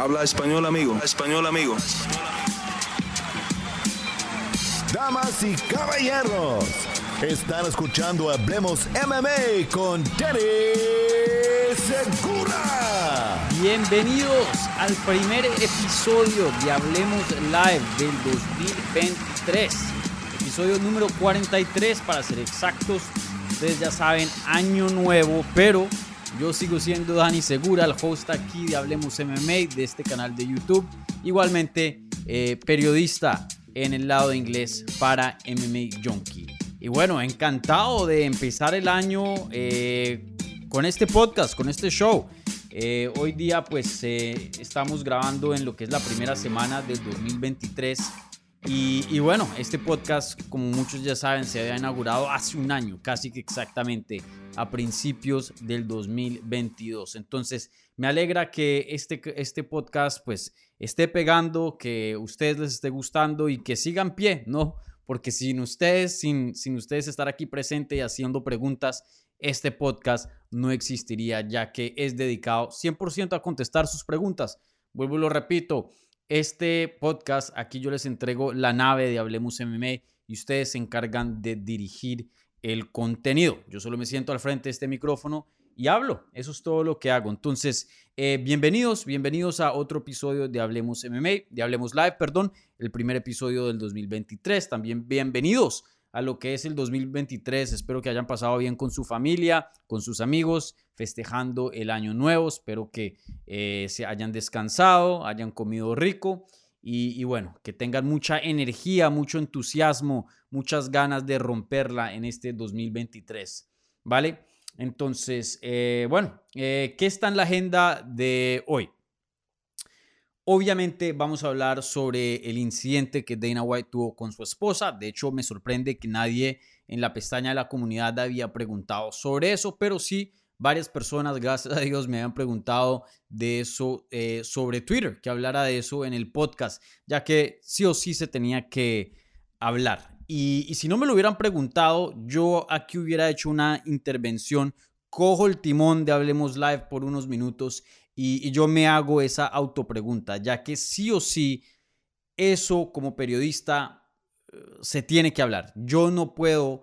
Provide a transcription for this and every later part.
Habla español, amigo. Español, amigo. Damas y caballeros, están escuchando Hablemos MMA con Danny Segura. Bienvenidos al primer episodio de Hablemos Live del 2023. Episodio número 43 para ser exactos. Ustedes ya saben, año nuevo, pero yo sigo siendo Dani Segura, el host aquí de Hablemos MMA de este canal de YouTube. Igualmente, eh, periodista en el lado de inglés para MMA Junkie. Y bueno, encantado de empezar el año eh, con este podcast, con este show. Eh, hoy día pues estamos grabando en lo que es la primera semana del 2023 y, bueno, este podcast, como muchos ya saben, se había inaugurado hace un año, casi que exactamente a principios del 2022. Entonces, me alegra que este, este podcast pues esté pegando, que ustedes les esté gustando y que sigan pie, ¿no? Porque sin ustedes, sin, sin ustedes estar aquí presente y haciendo preguntas, este podcast no existiría, ya que es dedicado 100% a contestar sus preguntas. Vuelvo y lo repito, este podcast, aquí yo les entrego la nave de Hablemos MMA y ustedes se encargan de dirigir el contenido. Yo solo me siento al frente de este micrófono y hablo. Eso es todo lo que hago. Entonces, eh, bienvenidos, bienvenidos a otro episodio de Hablemos MMA, de Hablemos Live, perdón, el primer episodio del 2023. También bienvenidos a lo que es el 2023. Espero que hayan pasado bien con su familia, con sus amigos, festejando el año nuevo. Espero que eh, se hayan descansado, hayan comido rico y, bueno, que tengan mucha energía, mucho entusiasmo, muchas ganas de romperla en este 2023. ¿Vale? Entonces, eh, bueno, eh, ¿qué está en la agenda de hoy? Obviamente vamos a hablar sobre el incidente que Dana White tuvo con su esposa. De hecho, me sorprende que nadie en la pestaña de la comunidad había preguntado sobre eso, pero sí varias personas, gracias a Dios, me habían preguntado de eso eh, sobre Twitter, que hablara de eso en el podcast, ya que sí o sí se tenía que hablar. Y, y si no me lo hubieran preguntado, yo aquí hubiera hecho una intervención cojo el timón de Hablemos Live por unos minutos y, yo me hago esa autopregunta, ya que sí o sí, eso como periodista eh, se tiene que hablar. Yo no puedo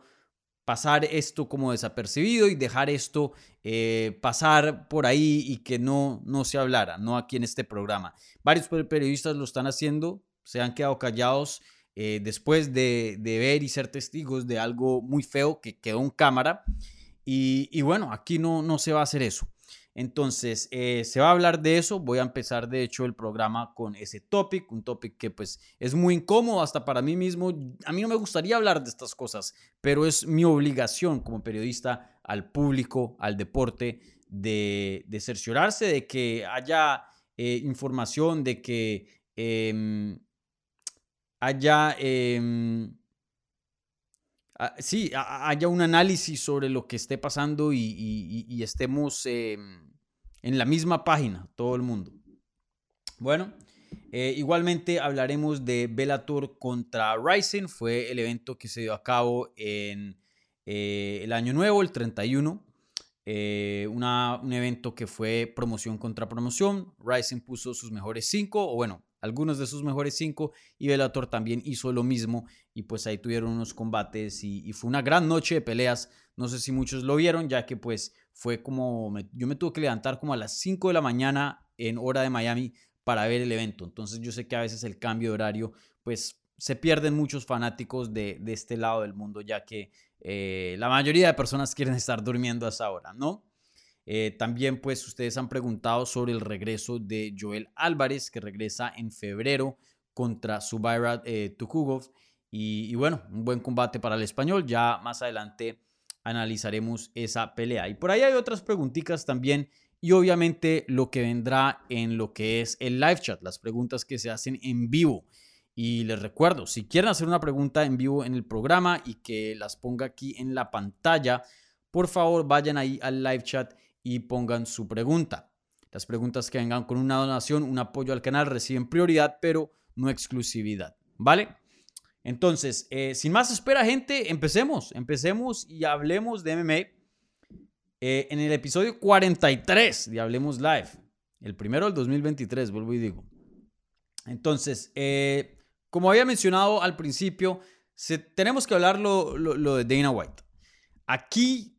pasar esto como desapercibido y dejar esto eh, pasar por ahí y que no, no se hablara, no aquí en este programa. Varios periodistas lo están haciendo, se han quedado callados eh, después de, ver y ser testigos de algo muy feo que quedó en cámara. Y, y bueno, aquí no, no se va a hacer eso. Entonces, eh, se va a hablar de eso. Voy a empezar, de hecho, el programa con ese topic, un topic que pues es muy incómodo hasta para mí mismo. A mí no me gustaría hablar de estas cosas, pero es mi obligación como periodista al público, al deporte, de, cerciorarse de que haya eh, información, de que em, haya... Em, sí, haya un análisis sobre lo que esté pasando y, estemos em, en la misma página, todo el mundo. Bueno, eh, igualmente hablaremos de Bellator contra Ryzen. Fue el evento que se dio a cabo en eh, el año nuevo, el 31. Eh, un evento que fue promoción contra promoción. Ryzen puso sus mejores cinco, o bueno, algunos de sus mejores cinco, y Bellator también hizo lo mismo. Y pues ahí tuvieron unos combates y, y fue una gran noche de peleas. No sé si muchos lo vieron, ya que pues fue como, yo me tuve que levantar como a las 5 de la mañana en hora de Miami para ver el evento. Entonces yo sé que a veces el cambio de horario, pues se pierden muchos fanáticos de, este lado del mundo, ya que eh, la mayoría de personas quieren estar durmiendo a esa hora, ¿no? Eh, también pues ustedes han preguntado sobre el regreso de Joel Álvarez, que regresa en febrero contra Subaira eh, Tukugov. Y, y bueno, un buen combate para el español. Ya más adelante analizaremos esa pelea. Y por ahí hay otras preguntitas también y obviamente lo que vendrá en lo que es el live chat, las preguntas que se hacen en vivo. Y les recuerdo, si quieren hacer una pregunta en vivo en el programa y que las ponga aquí en la pantalla, por favor vayan ahí al live chat y pongan su pregunta. Las preguntas que vengan con una donación, un apoyo al canal reciben prioridad, pero no exclusividad. ¿Vale? Entonces, eh, sin más espera, gente, empecemos. Empecemos y hablemos de MMA. Eh, en el episodio 43 de Hablemos Live, El primero del 2023, vuelvo y digo. Entonces, eh, como había mencionado al principio, tenemos que hablar lo, lo de Dana White. Aquí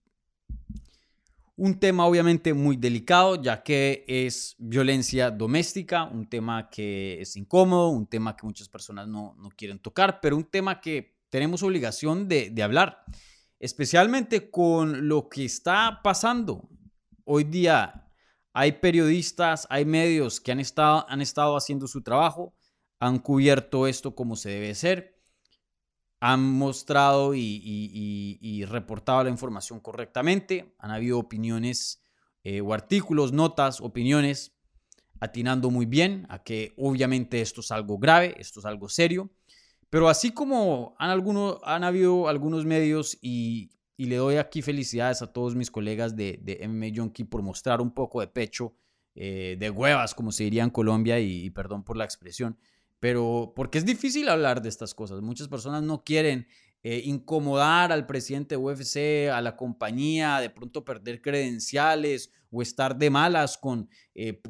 un tema obviamente muy delicado, ya que es violencia doméstica, un tema que es incómodo, un tema que muchas personas no, quieren tocar, pero un tema que tenemos obligación de, hablar, especialmente con lo que está pasando. Hoy día hay periodistas, hay medios que han estado, han estado haciendo su trabajo, han cubierto esto como se debe ser han mostrado y, reportado la información correctamente, han habido opiniones eh, o artículos, notas, opiniones, atinando muy bien a que obviamente esto es algo grave, esto es algo serio, pero así como han, algunos, han habido algunos medios y, le doy aquí felicidades a todos mis colegas de, de MMA por mostrar un poco de pecho, eh, de huevas, como se diría en Colombia, y perdón por la expresión, pero porque es difícil hablar de estas cosas. Muchas personas no quieren eh, incomodar al presidente de UFC, a la compañía, de pronto perder credenciales o estar de malas con eh,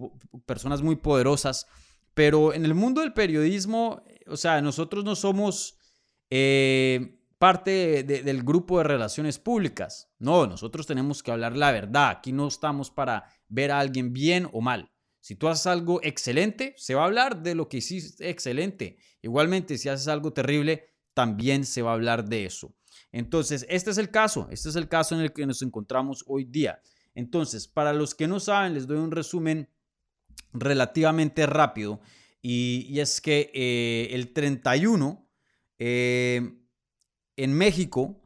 personas muy poderosas. Pero en el mundo del periodismo, o sea, nosotros no somos eh, parte del grupo de relaciones públicas. No, nosotros tenemos que hablar la verdad. Aquí no estamos para ver a alguien bien o mal. Si tú haces algo excelente, se va a hablar de lo que hiciste excelente. Igualmente, si haces algo terrible, también se va a hablar de eso. Entonces, este es el caso, este es el caso en el que nos encontramos hoy día. Entonces, para los que no saben, les doy un resumen relativamente rápido y, es que eh, el 31 eh, en México,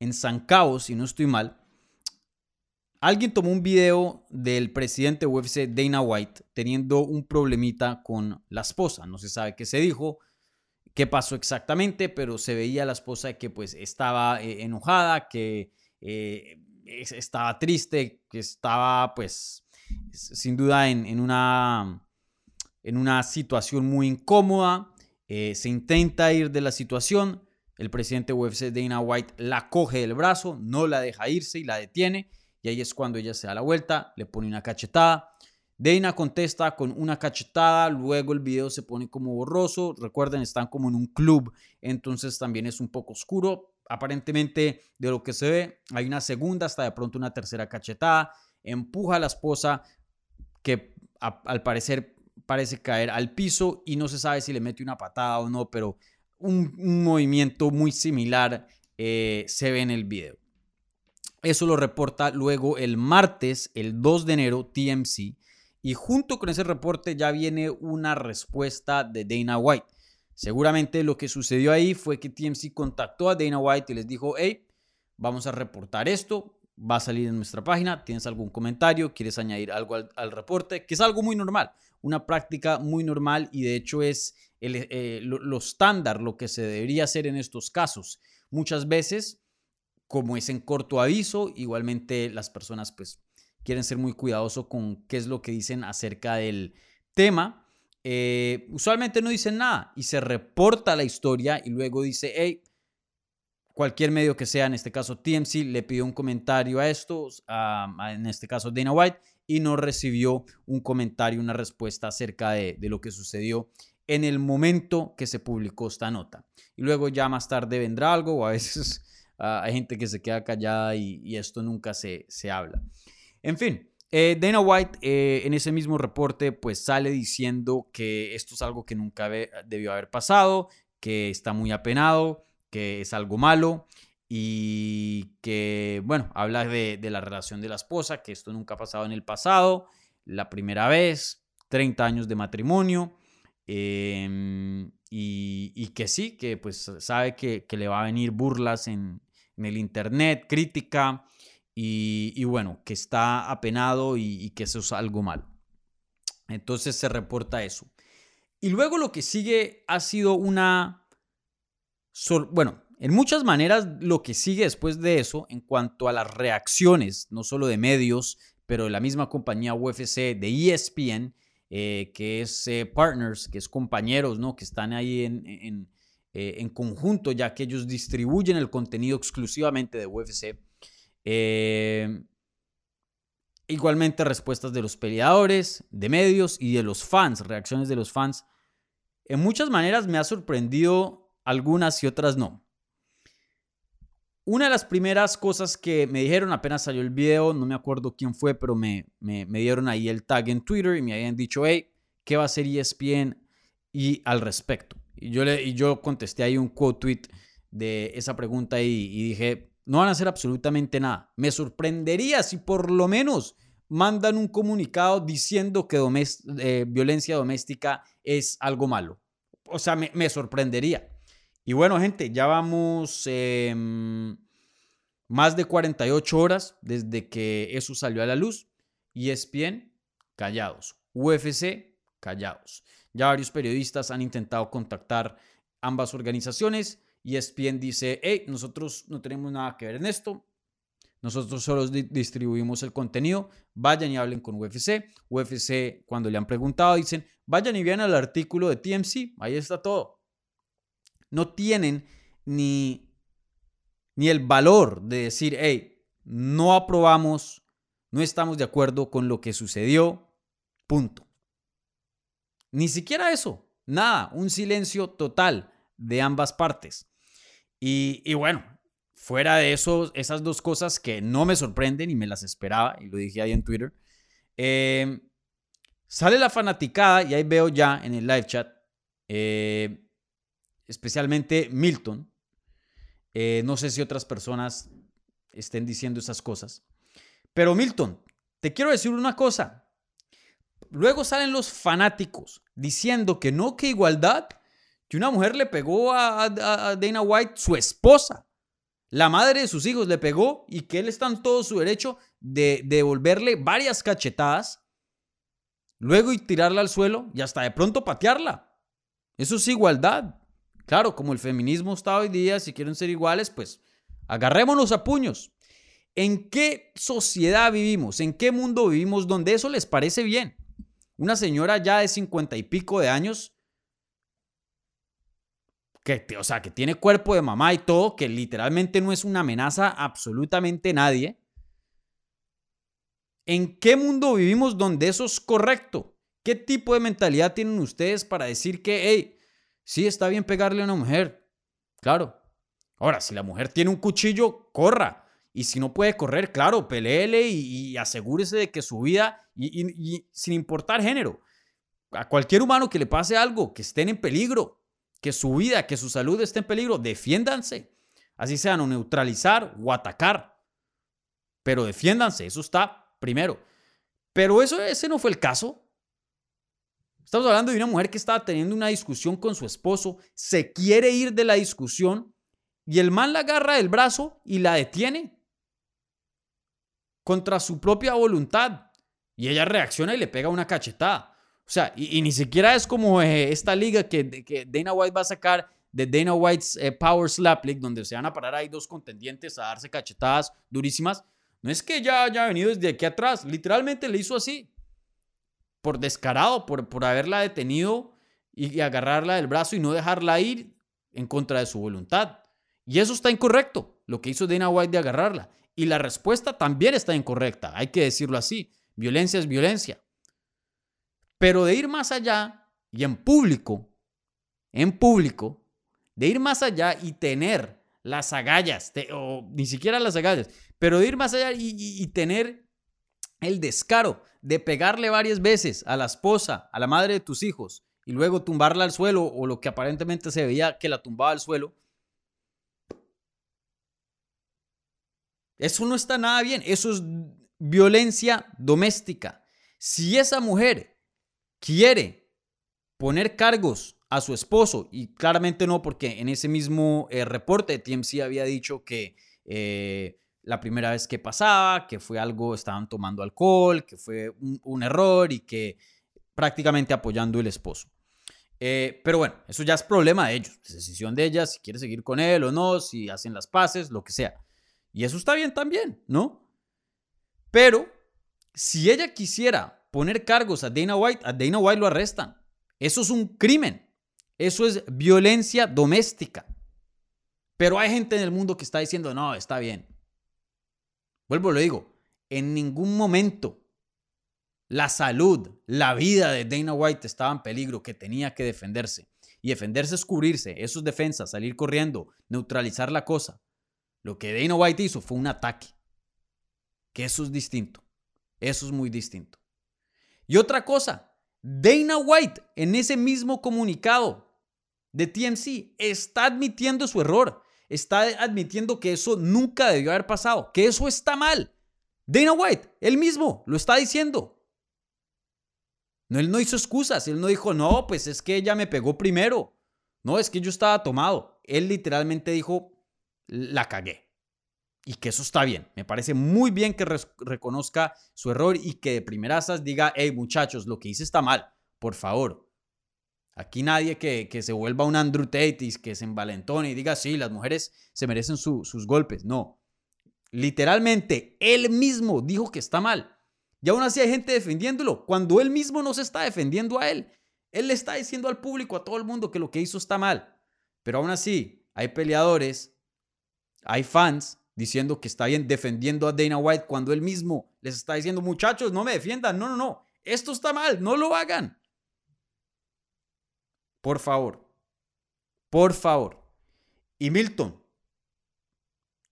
en San Cabos, si no estoy mal, Alguien tomó un video del presidente UFC Dana White teniendo un problemita con la esposa. No se sabe qué se dijo, qué pasó exactamente, pero se veía la esposa que pues estaba eh, enojada, que eh, estaba triste, que estaba pues sin duda en, una, en una situación muy incómoda. Eh, se intenta ir de la situación. El presidente UFC Dana White la coge del brazo, no la deja irse y la detiene y ahí es cuando ella se da la vuelta, le pone una cachetada. Dana contesta con una cachetada, luego el video se pone como borroso. Recuerden, están como en un club, entonces también es un poco oscuro. Aparentemente, de lo que se ve, hay una segunda, hasta de pronto una tercera cachetada. Empuja a la esposa, que al parecer parece caer al piso y no se sabe si le mete una patada o no, pero un, movimiento muy similar eh, se ve en el video. Eso lo reporta luego el martes, el 2 de enero, TMC. Y junto con ese reporte ya viene una respuesta de Dana White. Seguramente lo que sucedió ahí fue que TMC contactó a Dana White y les dijo, hey, vamos a reportar esto, va a salir en nuestra página, tienes algún comentario, quieres añadir algo al, reporte, que es algo muy normal, una práctica muy normal y de hecho es eh, lo estándar, lo que se debería hacer en estos casos. Muchas veces como es en corto aviso, igualmente las personas pues quieren ser muy cuidadosos con qué es lo que dicen acerca del tema. Eh, usualmente no dicen nada y se reporta la historia y luego dice, hey, cualquier medio que sea, en este caso TMC, le pidió un comentario a esto, en este caso Dana White, y no recibió un comentario, una respuesta acerca de, de lo que sucedió en el momento que se publicó esta nota. Y luego ya más tarde vendrá algo o a veces Ah, hay gente que se queda callada y, esto nunca se, se, habla. En fin, eh, Dana White eh, en ese mismo reporte pues sale diciendo que esto es algo que nunca debió haber pasado, que está muy apenado, que es algo malo y que, bueno, habla de, la relación de la esposa, que esto nunca ha pasado en el pasado, la primera vez, 30 años de matrimonio. Em, y, que sí, que pues sabe que, que, le va a venir burlas en, en el Internet, crítica y, bueno, que está apenado y, que eso es algo mal. Entonces se reporta eso. Y luego lo que sigue ha sido una... bueno, en muchas maneras lo que sigue después de eso, en cuanto a las reacciones, no solo de medios, pero de la misma compañía UFC, de ESPN, eh, que es eh, partners, que es compañeros, ¿no? Que están ahí en, eh, en conjunto, ya que ellos distribuyen el contenido exclusivamente de UFC. Eh, Igualmente respuestas de los peleadores, de medios y de los fans, reacciones de los fans. En muchas maneras me ha sorprendido algunas y otras no. Una de las primeras cosas que me dijeron apenas salió el video, no me acuerdo quién fue, pero me, me, dieron ahí el tag en Twitter y me habían dicho, hey, ¿qué va a hacer ESPN y al respecto? Y yo, le, y yo contesté ahí un quote tweet de esa pregunta y, dije, no van a hacer absolutamente nada. Me sorprendería si por lo menos mandan un comunicado diciendo que eh, violencia doméstica es algo malo. O sea, me, sorprendería. Y bueno, gente, ya vamos em, más de 48 horas desde que eso salió a la luz. Y ESPN, callados. UFC, callados. Ya varios periodistas han intentado contactar ambas organizaciones y ESPN dice, hey, nosotros no tenemos nada que ver en esto, nosotros solo distribuimos el contenido, vayan y hablen con UFC. UFC, cuando le han preguntado, dicen, vayan y vean el artículo de TMC, ahí está todo. No tienen ni, ni el valor de decir, hey, no aprobamos, no estamos de acuerdo con lo que sucedió, punto. Ni siquiera eso, nada, un silencio total de ambas partes. Y, bueno, fuera de eso, esas dos cosas que no me sorprenden y me las esperaba, y lo dije ahí en Twitter, em, sale la fanaticada y ahí veo ya en el live chat, eh, especialmente Milton, eh, no sé si otras personas estén diciendo esas cosas, pero Milton, te quiero decir una cosa. Luego salen los fanáticos diciendo que no, que igualdad, que una mujer le pegó a, Dana White, su esposa, la madre de sus hijos le pegó y que él está en todo su derecho de, devolverle varias cachetadas, luego y tirarla al suelo y hasta de pronto patearla. Eso es igualdad. Claro, como el feminismo está hoy día, si quieren ser iguales, pues agarrémonos a puños. ¿En qué sociedad vivimos? ¿En qué mundo vivimos donde eso les parece bien? Una señora ya de cincuenta y pico de años que, o sea, que tiene cuerpo de mamá y todo, que literalmente no es una amenaza a absolutamente nadie. ¿En qué mundo vivimos donde eso es correcto? ¿Qué tipo de mentalidad tienen ustedes para decir que, hey, sí está bien pegarle a una mujer? Claro. Ahora, si la mujer tiene un cuchillo, corra. Y si no puede correr, claro, peleele y, asegúrese de que su vida, y sin importar género, a cualquier humano que le pase algo, que estén en peligro, que su vida, que su salud esté en peligro, defiéndanse. Así sean neutralizar o atacar. Pero defiéndanse, eso está primero. Pero eso, ese no fue el caso. Estamos hablando de una mujer que estaba teniendo una discusión con su esposo, se quiere ir de la discusión y el man la agarra del brazo y la detiene contra su propia voluntad. Y ella reacciona y le pega una cachetada. O sea, y, ni siquiera es como eh, esta liga que, que, Dana White va a sacar de Dana White's eh, Power Slap League, donde se van a parar ahí dos contendientes a darse cachetadas durísimas. No es que ya haya venido desde aquí atrás, literalmente le hizo así. Por descarado, por, por haberla detenido y, agarrarla del brazo y no dejarla ir en contra de su voluntad. Y eso está incorrecto, lo que hizo Dana White de agarrarla. Y la respuesta también está incorrecta, hay que decirlo así. Violencia es violencia. Pero de ir más allá y en público, en público, de ir más allá y tener las agallas, o ni siquiera las agallas, pero de ir más allá y, tener el descaro de pegarle varias veces a la esposa, a la madre de tus hijos, y luego tumbarla al suelo, o lo que aparentemente se veía que la tumbaba al suelo, eso no está nada bien, eso es violencia doméstica. Si esa mujer quiere poner cargos a su esposo, y claramente no, porque en ese mismo eh, reporte TMC había dicho que eh, la primera vez que pasaba, que fue algo, estaban tomando alcohol, que fue un, error y que prácticamente apoyando el esposo. Eh, pero bueno, eso ya es problema de ellos, es decisión de ella si quiere seguir con él o no, si hacen las paces, lo que sea. Y eso está bien también, ¿no? Pero si ella quisiera poner cargos a Dana White, a Dana White lo arrestan. Eso es un crimen. Eso es violencia doméstica. Pero hay gente en el mundo que está diciendo, no, está bien. Vuelvo, lo digo. En ningún momento la salud, la vida de Dana White estaba en peligro, que tenía que defenderse. Y defenderse es cubrirse, eso es defensa, salir corriendo, neutralizar la cosa. Lo que Dana White hizo fue un ataque. Que eso es distinto. Eso es muy distinto. Y otra cosa, Dana White en ese mismo comunicado de TMC está admitiendo su error. Está admitiendo que eso nunca debió haber pasado, que eso está mal. Dana White, él mismo, lo está diciendo. No, él no hizo excusas, él no dijo, no, pues es que ella me pegó primero. No, es que yo estaba tomado. Él literalmente dijo, la cagué. Y que eso está bien. Me parece muy bien que reconozca su error y que de primerasas diga, hey muchachos, lo que hice está mal. Por favor. Aquí nadie que, que se vuelva un Andrew Tate y que se envalentone y diga, sí, las mujeres se merecen sus golpes. No. Literalmente, él mismo dijo que está mal. Y aún así hay gente defendiéndolo, cuando él mismo no se está defendiendo a él. Él le está diciendo al público, a todo el mundo, que lo que hizo está mal. Pero aún así, hay peleadores, hay fans diciendo que está bien defendiendo a Dana White cuando él mismo les está diciendo, muchachos, no me defiendan, no, no, no, esto está mal, no lo hagan. Por favor, por favor. Y Milton,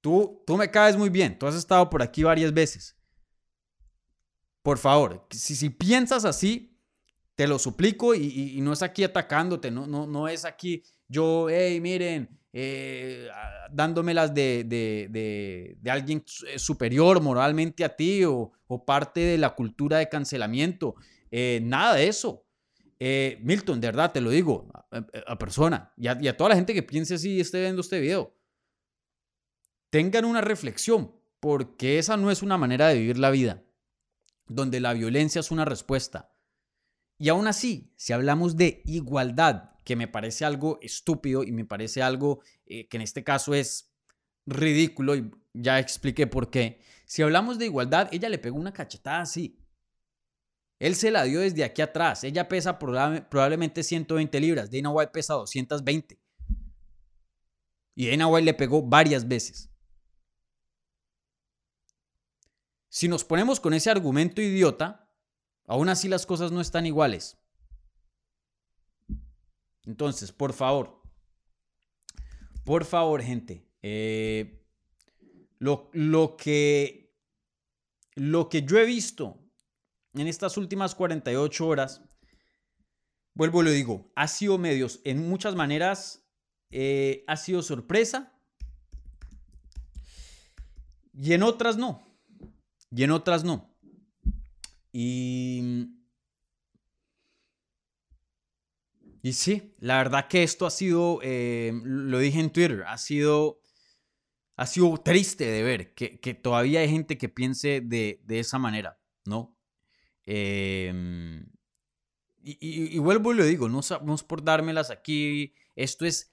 tú, tú me caes muy bien, tú has estado por aquí varias veces. Por favor, si, si piensas así, te lo suplico y, no es aquí atacándote, no, no, no es aquí yo, hey, miren, eh, dándomelas de, de, de, alguien eh, superior moralmente a ti o, parte de la cultura de cancelamiento. Eh, nada de eso. Milton, de verdad, te lo digo, a, persona y a, y a, toda la gente que piense así y esté viendo este video, tengan una reflexión, porque esa no es una manera de vivir la vida donde la violencia es una respuesta. Y aún así, si hablamos de igualdad, que me parece algo estúpido y me parece algo eh, que en este caso es ridículo y ya expliqué por qué, si hablamos de igualdad, ella le pegó una cachetada así. Él se la dio desde aquí atrás. Ella pesa probablemente 120 libras. Dana White pesa 220. Y Dana White le pegó varias veces. Si nos ponemos con ese argumento idiota, aún así las cosas no están iguales. Entonces, por favor, por favor, gente, eh, lo, lo, que, lo que yo he visto en estas últimas 48 horas, vuelvo y lo digo, ha sido medios, en muchas maneras eh, ha sido sorpresa y en otras no y en otras no. Y, y sí, la verdad que esto ha sido, eh, lo dije en Twitter, ha sido, ha sido triste de ver que, todavía hay gente que piense de, esa manera, ¿no? Em, y, vuelvo y lo digo, no, no es por dármelas aquí, esto es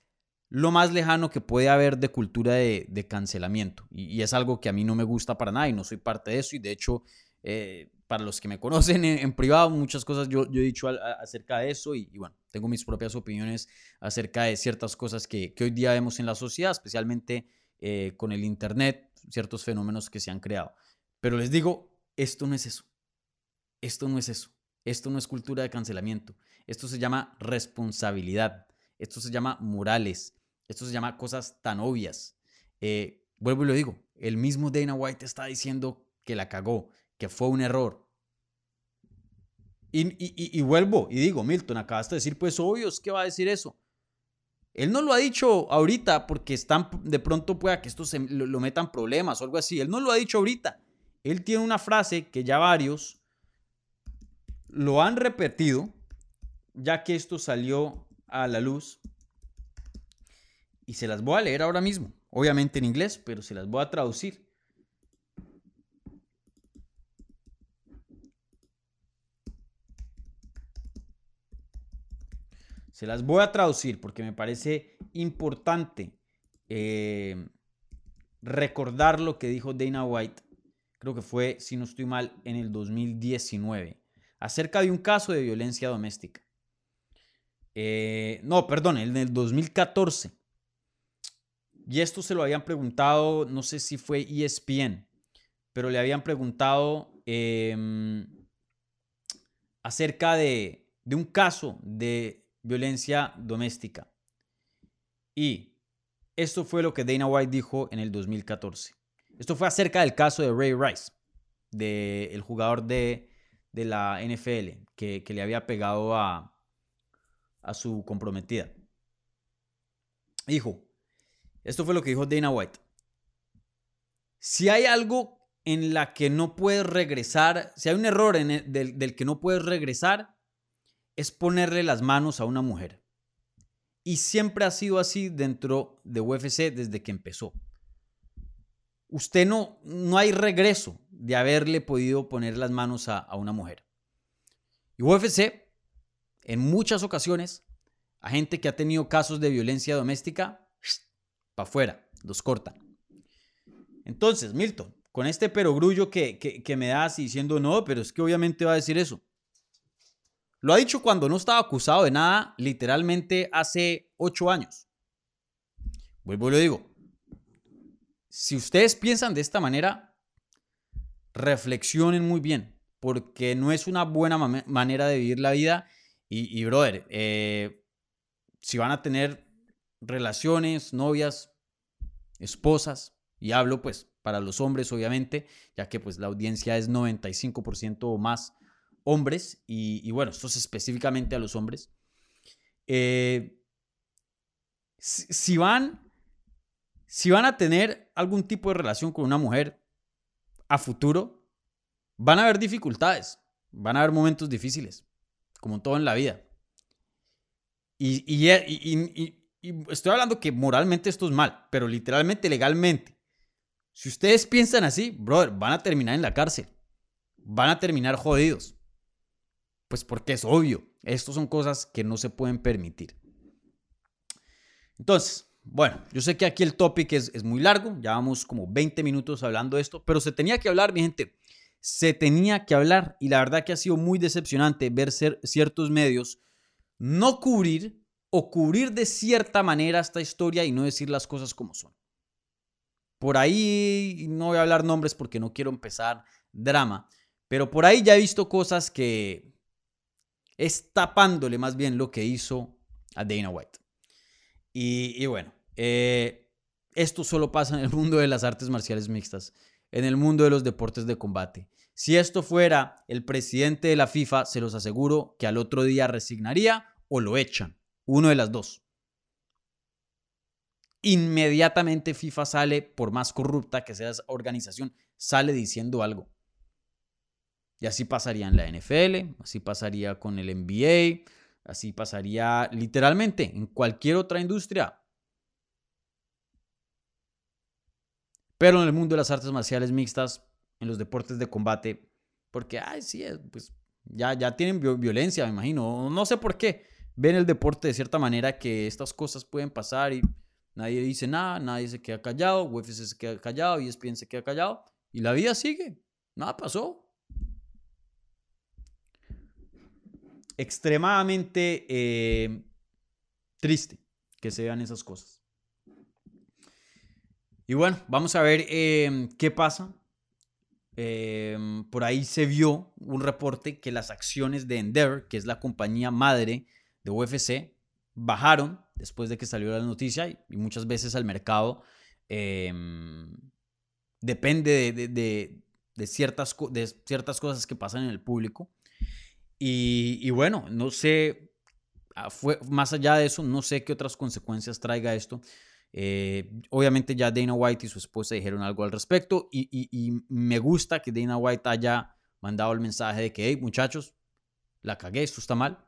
lo más lejano que puede haber de cultura de, cancelamiento. Y, es algo que a mí no me gusta para nada y no soy parte de eso. Y de hecho, eh, para los que me conocen en, privado, muchas cosas yo, yo he dicho acerca de eso. Y, bueno, tengo mis propias opiniones acerca de ciertas cosas que, hoy día vemos en la sociedad, especialmente eh, con el Internet, ciertos fenómenos que se han creado. Pero les digo, esto no es eso. Esto no es eso. Esto no es cultura de cancelamiento. Esto se llama responsabilidad. Esto se llama morales. Esto se llama cosas tan obvias. Eh, vuelvo y lo digo, el mismo Dana White está diciendo que la cagó, que fue un error. Y, vuelvo y digo, Milton, acabaste de decir, pues obvio, ¿qué va a decir eso? Él no lo ha dicho ahorita porque están, de pronto pueda que esto se, lo, lo metan problemas o algo así. Él no lo ha dicho ahorita. Él tiene una frase que ya varios lo han repetido, ya que esto salió a la luz y se las voy a leer ahora mismo. Obviamente en inglés, pero se las voy a traducir. Se las voy a traducir porque me parece importante eh, recordar lo que dijo Dana White. Creo que fue, si no estoy mal, en el 2019, acerca de un caso de violencia doméstica. Eh, no, perdón, en el 2014 y esto se lo habían preguntado, no sé si fue ESPN, pero le habían preguntado em, acerca de, de un caso de violencia doméstica. Y esto fue lo que Dana White dijo en el 2014. Esto fue acerca del caso de Ray Rice, del jugador de, de, la NFL, que, que, le había pegado a, a su comprometida. Dijo, esto fue lo que dijo Dana White. Si hay algo en la que no puedes regresar, si hay un error en del, del que no puedes regresar, es ponerle las manos a una mujer. Y siempre ha sido así dentro de UFC desde que empezó. Usted no, no hay regreso de haberle podido poner las manos a, una mujer. Y UFC, en muchas ocasiones, a gente que ha tenido casos de violencia doméstica, para afuera, los cortan. Entonces, Milton, con este perogrullo que, que, me das y diciendo no, pero es que obviamente va a decir eso. Lo ha dicho cuando no estaba acusado de nada, literalmente hace ocho años. Vuelvo y lo digo. Si ustedes piensan de esta manera, reflexionen muy bien, porque no es una buena manera de vivir la vida. Y, brother, eh, si van a tener relaciones, novias, esposas, y hablo pues para los hombres obviamente, ya que pues la audiencia es 95% o más hombres, y, bueno, esto es específicamente a los hombres. Eh, si, van, si van a tener algún tipo de relación con una mujer a futuro, van a haber dificultades, van a haber momentos difíciles, como todo en la vida. Y, y, estoy hablando que moralmente esto es mal, pero literalmente, legalmente. Si ustedes piensan así, brother, van a terminar en la cárcel. Van a terminar jodidos. Pues porque es obvio. Estas son cosas que no se pueden permitir. Entonces, bueno, yo sé que aquí el topic es, muy largo. Ya vamos como 20 minutos hablando de esto. Pero se tenía que hablar, mi gente. Se tenía que hablar. Y la verdad que ha sido muy decepcionante ver ser, ciertos medios no cubrir o cubrir de cierta manera esta historia y no decir las cosas como son. Por ahí, no voy a hablar nombres porque no quiero empezar drama, pero por ahí ya he visto cosas que es tapándole más bien lo que hizo a Dana White. Y, bueno, eh, esto solo pasa en el mundo de las artes marciales mixtas, en el mundo de los deportes de combate. Si esto fuera el presidente de la FIFA, se los aseguro que al otro día resignaría o lo echan. Uno de las dos. Inmediatamente FIFA sale, por más corrupta que sea esa organización, sale diciendo algo. Y así pasaría en la NFL, así pasaría con el NBA, así pasaría literalmente en cualquier otra industria. Pero en el mundo de las artes marciales mixtas, en los deportes de combate, porque, ay, sí, pues ya, ya tienen violencia, me imagino. No sé por qué. Ven el deporte de cierta manera que estas cosas pueden pasar y nadie dice nada, nadie se queda callado, UFC se queda callado, ESPN se queda callado y la vida sigue. Nada pasó. Extremadamente eh, triste que se vean esas cosas. Y bueno, vamos a ver eh, qué pasa Em, por ahí se vio un reporte que las acciones de Endeavor, que es la compañía madre de UFC, bajaron después de que salió la noticia y, muchas veces al mercado em, depende de, ciertas, de ciertas cosas que pasan en el público. Y, bueno, no sé, ah, fue, más allá de eso, no sé qué otras consecuencias traiga esto. Eh, obviamente ya Dana White y su esposa dijeron algo al respecto y, me gusta que Dana White haya mandado el mensaje de que, hey muchachos, la cagué, esto está mal.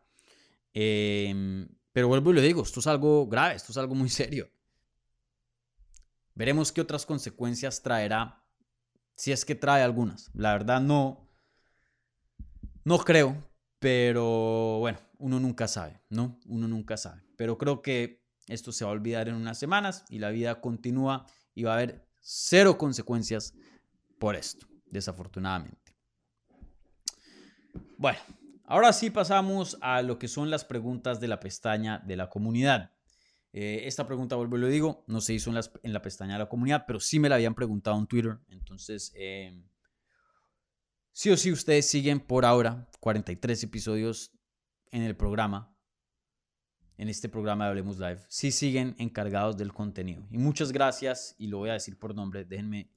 Em, pero vuelvo y le digo, esto es algo grave, esto es algo muy serio. Veremos qué otras consecuencias traerá, si es que trae algunas. La verdad no, no creo, pero bueno, uno nunca sabe, ¿no? Uno nunca sabe. Pero creo que esto se va a olvidar en unas semanas y la vida continúa y va a haber cero consecuencias por esto, desafortunadamente. Bueno, ahora sí pasamos a lo que son las preguntas de la pestaña de la comunidad. Eh, esta pregunta, vuelvo y lo digo, no se hizo en, la pestaña de la comunidad, pero sí me la habían preguntado en Twitter. Entonces, eh, sí o sí ustedes siguen por ahora 43 episodios en el programa, en este programa de Hablemos Live, sí siguen encargados del contenido. Y muchas gracias, y lo voy a decir por nombre, déjenme,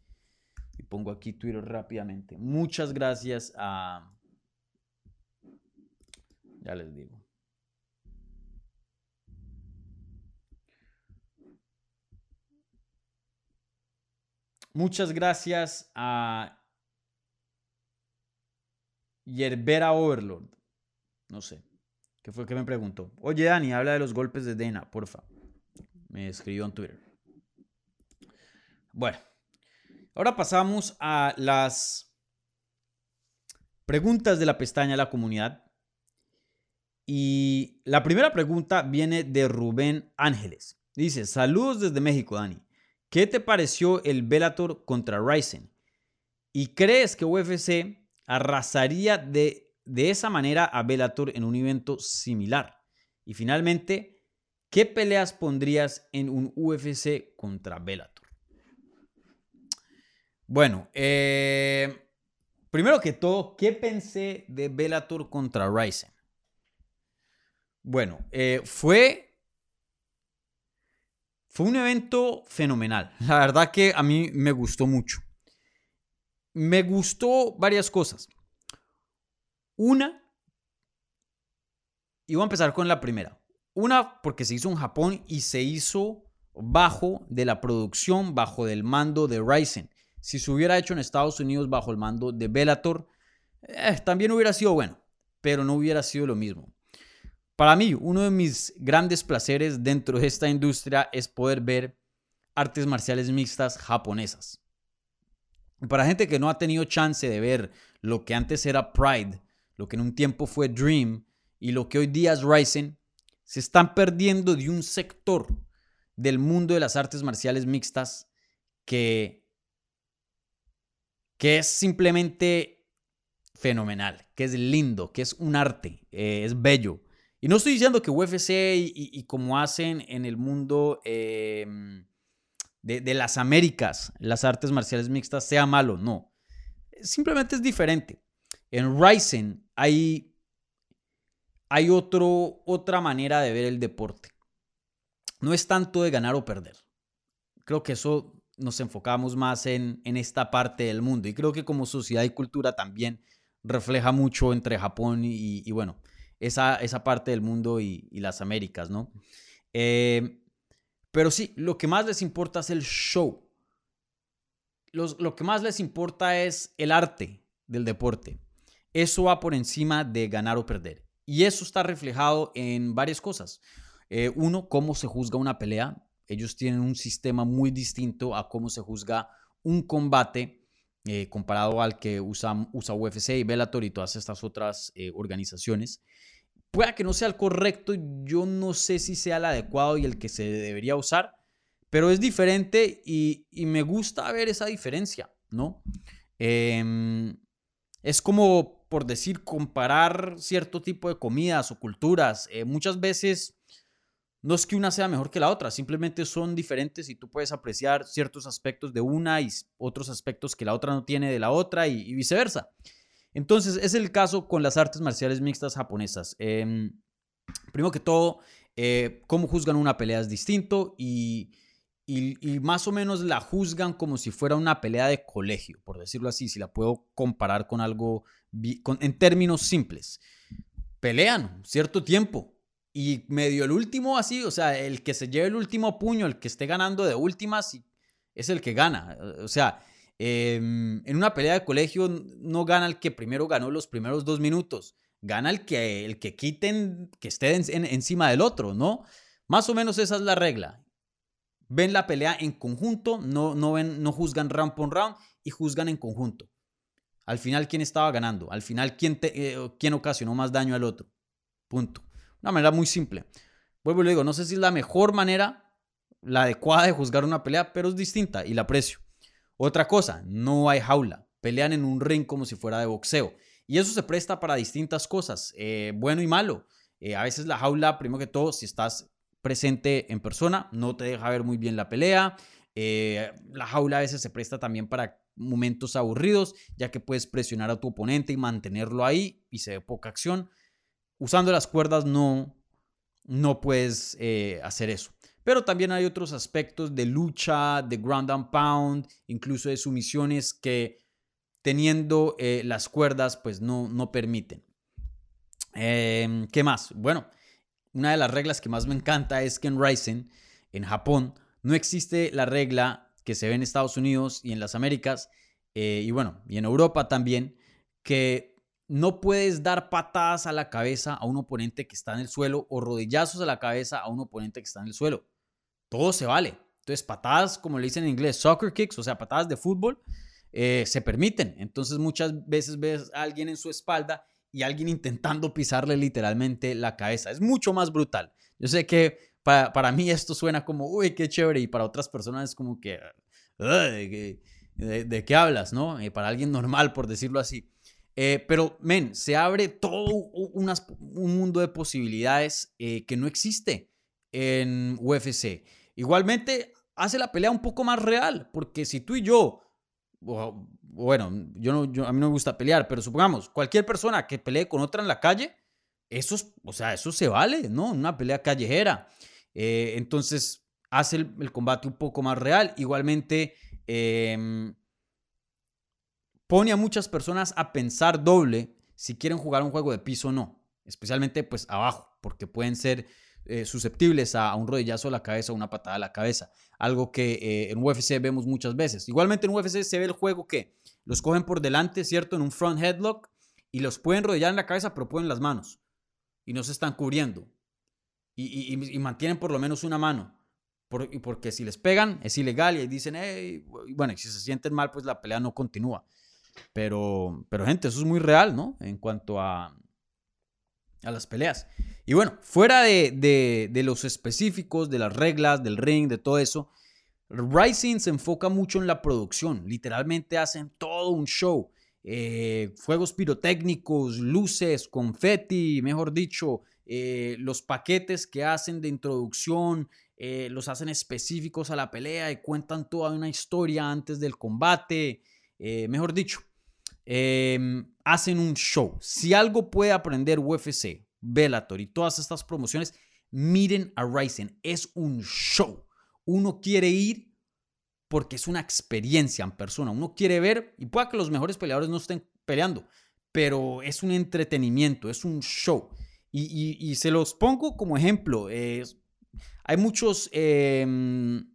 y pongo aquí Twitter rápidamente. Muchas gracias a... Ya les digo. Muchas gracias a Yerbera Overlord. No sé. ¿Qué fue que me preguntó? Oye, Dani, habla de los golpes de Dena, porfa. Me escribió en Twitter. Bueno, ahora pasamos a las preguntas de la pestaña de la comunidad. Y la primera pregunta viene de Rubén Ángeles. Dice, saludos desde México, Dani. ¿Qué te pareció el Bellator contra Ryzen? ¿Y crees que UFC arrasaría de, de esa manera a Bellator en un evento similar? Y finalmente, ¿qué peleas pondrías en un UFC contra Bellator? Bueno, eh, primero que todo, ¿qué pensé de Bellator contra Ryzen? Bueno, eh, fue fue un evento fenomenal. La verdad que a mí me gustó mucho. Me gustó varias cosas. Una, y voy a empezar con la primera. Una, porque se hizo en Japón y se hizo bajo de la producción, bajo del mando de Ryzen. Si se hubiera hecho en Estados Unidos bajo el mando de Bellator, eh, también hubiera sido bueno, pero no hubiera sido lo mismo. Para mí, uno de mis grandes placeres dentro de esta industria es poder ver artes marciales mixtas japonesas. Para gente que no ha tenido chance de ver lo que antes era Pride, lo que en un tiempo fue Dream y lo que hoy día es Ryzen, se están perdiendo de un sector del mundo de las artes marciales mixtas que, que es simplemente fenomenal, que es lindo, que es un arte, eh, es bello. Y no estoy diciendo que UFC y, como hacen en el mundo em, de, las Américas, las artes marciales mixtas, sea malo, no. Simplemente es diferente. En Ryzen hay, hay otro, otra manera de ver el deporte. No es tanto de ganar o perder. Creo que eso nos enfocamos más en, en esta parte del mundo. Y creo que como sociedad y cultura también refleja mucho entre Japón y, y bueno, esa, parte del mundo y, las Américas, ¿no? Eh, pero sí, lo que más les importa es el show. lo que más les importa es el arte del deporte. Eso va por encima de ganar o perder. Y eso está reflejado en varias cosas. Eh, uno, cómo se juzga una pelea. Ellos tienen un sistema muy distinto a cómo se juzga un combate eh, comparado al que usa, usa UFC y Bellator y todas estas otras organizaciones. Pueda que no sea el correcto, yo no sé si sea el adecuado y el que se debería usar, pero es diferente y, me gusta ver esa diferencia, ¿no? Em, es como, por decir, comparar cierto tipo de comidas o culturas. Eh, muchas veces no es que una sea mejor que la otra, simplemente son diferentes y tú puedes apreciar ciertos aspectos de una y otros aspectos que la otra no tiene de la otra y viceversa. Entonces, es el caso con las artes marciales mixtas japonesas. Em, primero que todo, eh, cómo juzgan una pelea es distinto y, más o menos la juzgan como si fuera una pelea de colegio, por decirlo así, si la puedo comparar con algo en términos simples. Pelean cierto tiempo y medio el último así, o sea, el que se lleve el último puño, el que esté ganando de últimas, es el que gana. O sea, Em, en una pelea de colegio no gana el que primero ganó los primeros dos minutos, gana el que, el que quiten, que esté encima del otro, ¿no? Más o menos esa es la regla. Ven la pelea en conjunto, no, no, ven, no juzgan round por round y juzgan en conjunto. Al final, ¿quién estaba ganando? Al final, ¿quién, eh, ¿quién ocasionó más daño al otro? Punto. Una manera muy simple. Vuelvo y le digo, no sé si es la mejor manera, la adecuada de juzgar una pelea, pero es distinta y la aprecio. Otra cosa, no hay jaula. Pelean en un ring como si fuera de boxeo. Y eso se presta para distintas cosas, eh, bueno y malo. Eh, a veces la jaula, primero que todo, si estás presente en persona, no te deja ver muy bien la pelea. Eh, la jaula a veces se presta también para momentos aburridos, ya que puedes presionar a tu oponente y mantenerlo ahí y se ve poca acción. Usando las cuerdas no, no puedes hacer eso. Pero también hay otros aspectos de lucha, de ground and pound, incluso de sumisiones que teniendo eh, las cuerdas pues no, no permiten. Em, ¿Qué más? Bueno, una de las reglas que más me encanta es que en Ryzen, en Japón, no existe la regla que se ve en Estados Unidos y en las Américas, eh, y bueno, y en Europa también, que no puedes dar patadas a la cabeza a un oponente que está en el suelo o rodillazos a la cabeza a un oponente que está en el suelo. Todo se vale. Entonces, patadas, como le dicen en inglés, soccer kicks, o sea, patadas de fútbol, eh, se permiten. Entonces, muchas veces ves a alguien en su espalda y alguien intentando pisarle literalmente la cabeza. Es mucho más brutal. Yo sé que para, mí esto suena como, uy, qué chévere, y para otras personas es como que, ¿de, qué hablas? ¿no? Eh, para alguien normal, por decirlo así. Eh, pero, men, se abre todo un mundo de posibilidades que no existe en UFC. Igualmente, hace la pelea un poco más real, porque si tú y yo bueno, yo no, a mí no me gusta pelear, pero supongamos, cualquier persona que pelee con otra en la calle, eso, o sea, eso se vale, ¿no? Una pelea callejera. Eh, entonces, hace el, combate un poco más real. Igualmente, em, pone a muchas personas a pensar doble si quieren jugar un juego de piso o no. Especialmente, pues, abajo, porque pueden ser eh, susceptibles a, un rodillazo a la cabeza una patada a la cabeza. Algo que eh, en UFC vemos muchas veces. Igualmente en UFC se ve el juego que los cogen por delante, ¿cierto? En un front headlock y los pueden rodillar en la cabeza, pero ponen las manos y no se están cubriendo. Y, mantienen por lo menos una mano. porque si les pegan es ilegal y dicen, hey, bueno, si se sienten mal, pues la pelea no continúa. Pero, pero gente, eso es muy real, ¿no? En cuanto a, a las peleas. Y bueno, fuera de, los específicos, de las reglas, del ring, de todo eso, Rising se enfoca mucho en la producción. Literalmente hacen todo un show. Eh, fuegos pirotécnicos, luces, confeti, mejor dicho, eh, los paquetes que hacen de introducción, eh, los hacen específicos a la pelea y cuentan toda una historia antes del combate. mejor dicho, em, hacen un show. Si algo puede aprender UFC, Bellator y todas estas promociones, miren a Ryzen. Es un show. Uno quiere ir porque es una experiencia en persona. Uno quiere ver, y pueda que los mejores peleadores no estén peleando, pero es un entretenimiento, es un show. Y, se los pongo como ejemplo. hay muchos. Em,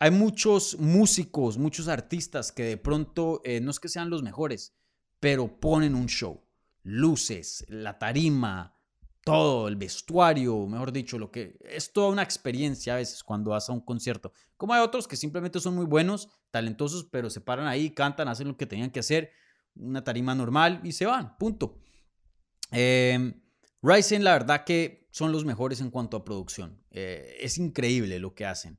hay muchos músicos, muchos artistas que de pronto eh, no es que sean los mejores, pero ponen un show. Luces, la tarima, todo, el vestuario, mejor dicho, lo que es toda una experiencia a veces cuando vas a un concierto. Como hay otros que simplemente son muy buenos, talentosos, pero se paran ahí, cantan, hacen lo que tenían que hacer, una tarima normal y se van, punto. Eh, Ryzen, la verdad que son los mejores en cuanto a producción. Eh, es increíble lo que hacen.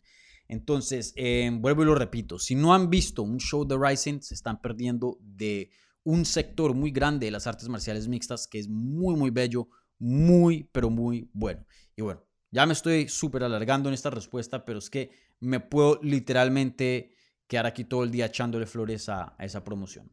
Entonces, em, vuelvo y lo repito, si no han visto un show de Ryzen, se están perdiendo de un sector muy grande de las artes marciales mixtas que es muy, muy bello, muy, pero muy bueno. Y bueno, ya me estoy súper alargando en esta respuesta, pero es que me puedo literalmente quedar aquí todo el día echándole flores a, esa promoción.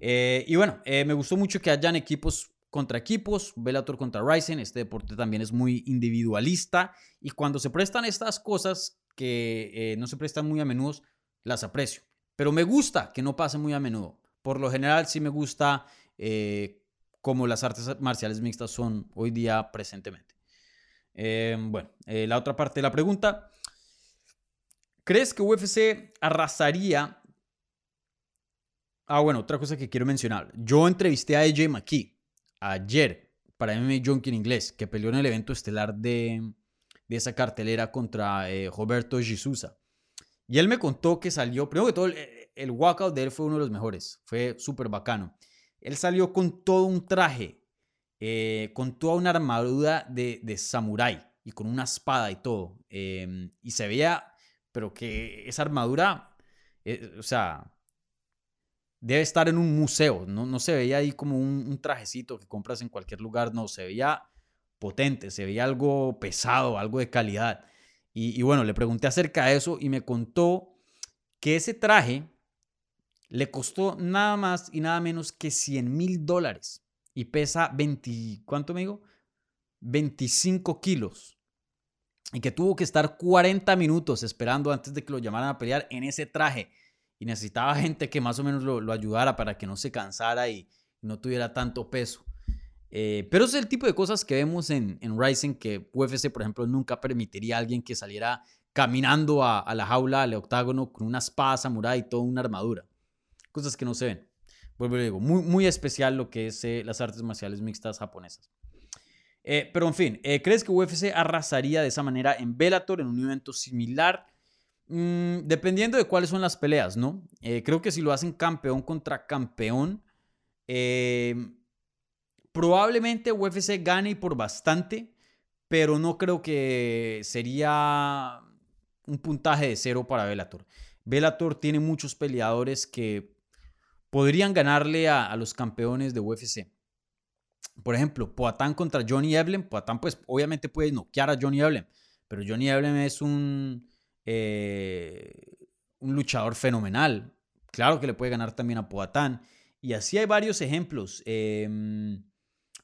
Eh, y bueno, eh, me gustó mucho que hayan equipos contra equipos, Bellator contra Ryzen, este deporte también es muy individualista y cuando se prestan estas cosas que eh, no se prestan muy a menudo, las aprecio. Pero me gusta que no pase muy a menudo. Por lo general sí me gusta eh, como las artes marciales mixtas son hoy día presentemente. Eh, bueno, eh, la otra parte de la pregunta. ¿Crees que UFC arrasaría? Ah, bueno, otra cosa que quiero mencionar. Yo entrevisté a AJ McKee ayer para MMA Junkie en inglés, que peleó en el evento estelar de, de esa cartelera contra Roberto Gisusa. Y él me contó que salió, primero que todo, el walkout de él fue uno de los mejores, fue súper bacano. Él salió con todo un traje, eh, con toda una armadura de, de samurái y con una espada y todo. Em, y se veía, pero que esa armadura, eh, o sea, debe estar en un museo, no, no se veía ahí como un, trajecito que compras en cualquier lugar, no, se veía potente, se veía algo pesado, algo de calidad. Y, bueno, le pregunté acerca de eso y me contó que ese traje Le costó nada más y nada menos que 100 mil dólares y pesa 20, ¿cuánto me digo? 25 kilos. Y que tuvo que estar 40 minutos esperando antes de que lo llamaran a pelear en ese traje. Y necesitaba gente que más o menos lo, ayudara para que no se cansara y no tuviera tanto peso. Eh, pero es el tipo de cosas que vemos en, en Rising que UFC, por ejemplo, nunca permitiría a alguien que saliera caminando a, la jaula, al octágono, con una espada samurai y toda una armadura. Cosas que no se ven. Vuelvo y digo, muy, muy especial lo que es eh, las artes marciales mixtas japonesas. Eh, pero en fin, eh, ¿crees que UFC arrasaría de esa manera en Bellator en un evento similar? Mm, dependiendo de cuáles son las peleas, ¿no? creo que si lo hacen campeón contra campeón, probablemente UFC gane por bastante, pero no creo que sería un puntaje de cero para Bellator. Bellator tiene muchos peleadores que podrían ganarle a, los campeones de UFC. Por ejemplo, Poatán contra Johnny Evelyn. Poatán, pues, obviamente puede noquear a Johnny Evelyn, pero Johnny Evelyn es un, eh, un luchador fenomenal. Claro que le puede ganar también a Poatán. Y así hay varios ejemplos. Eh,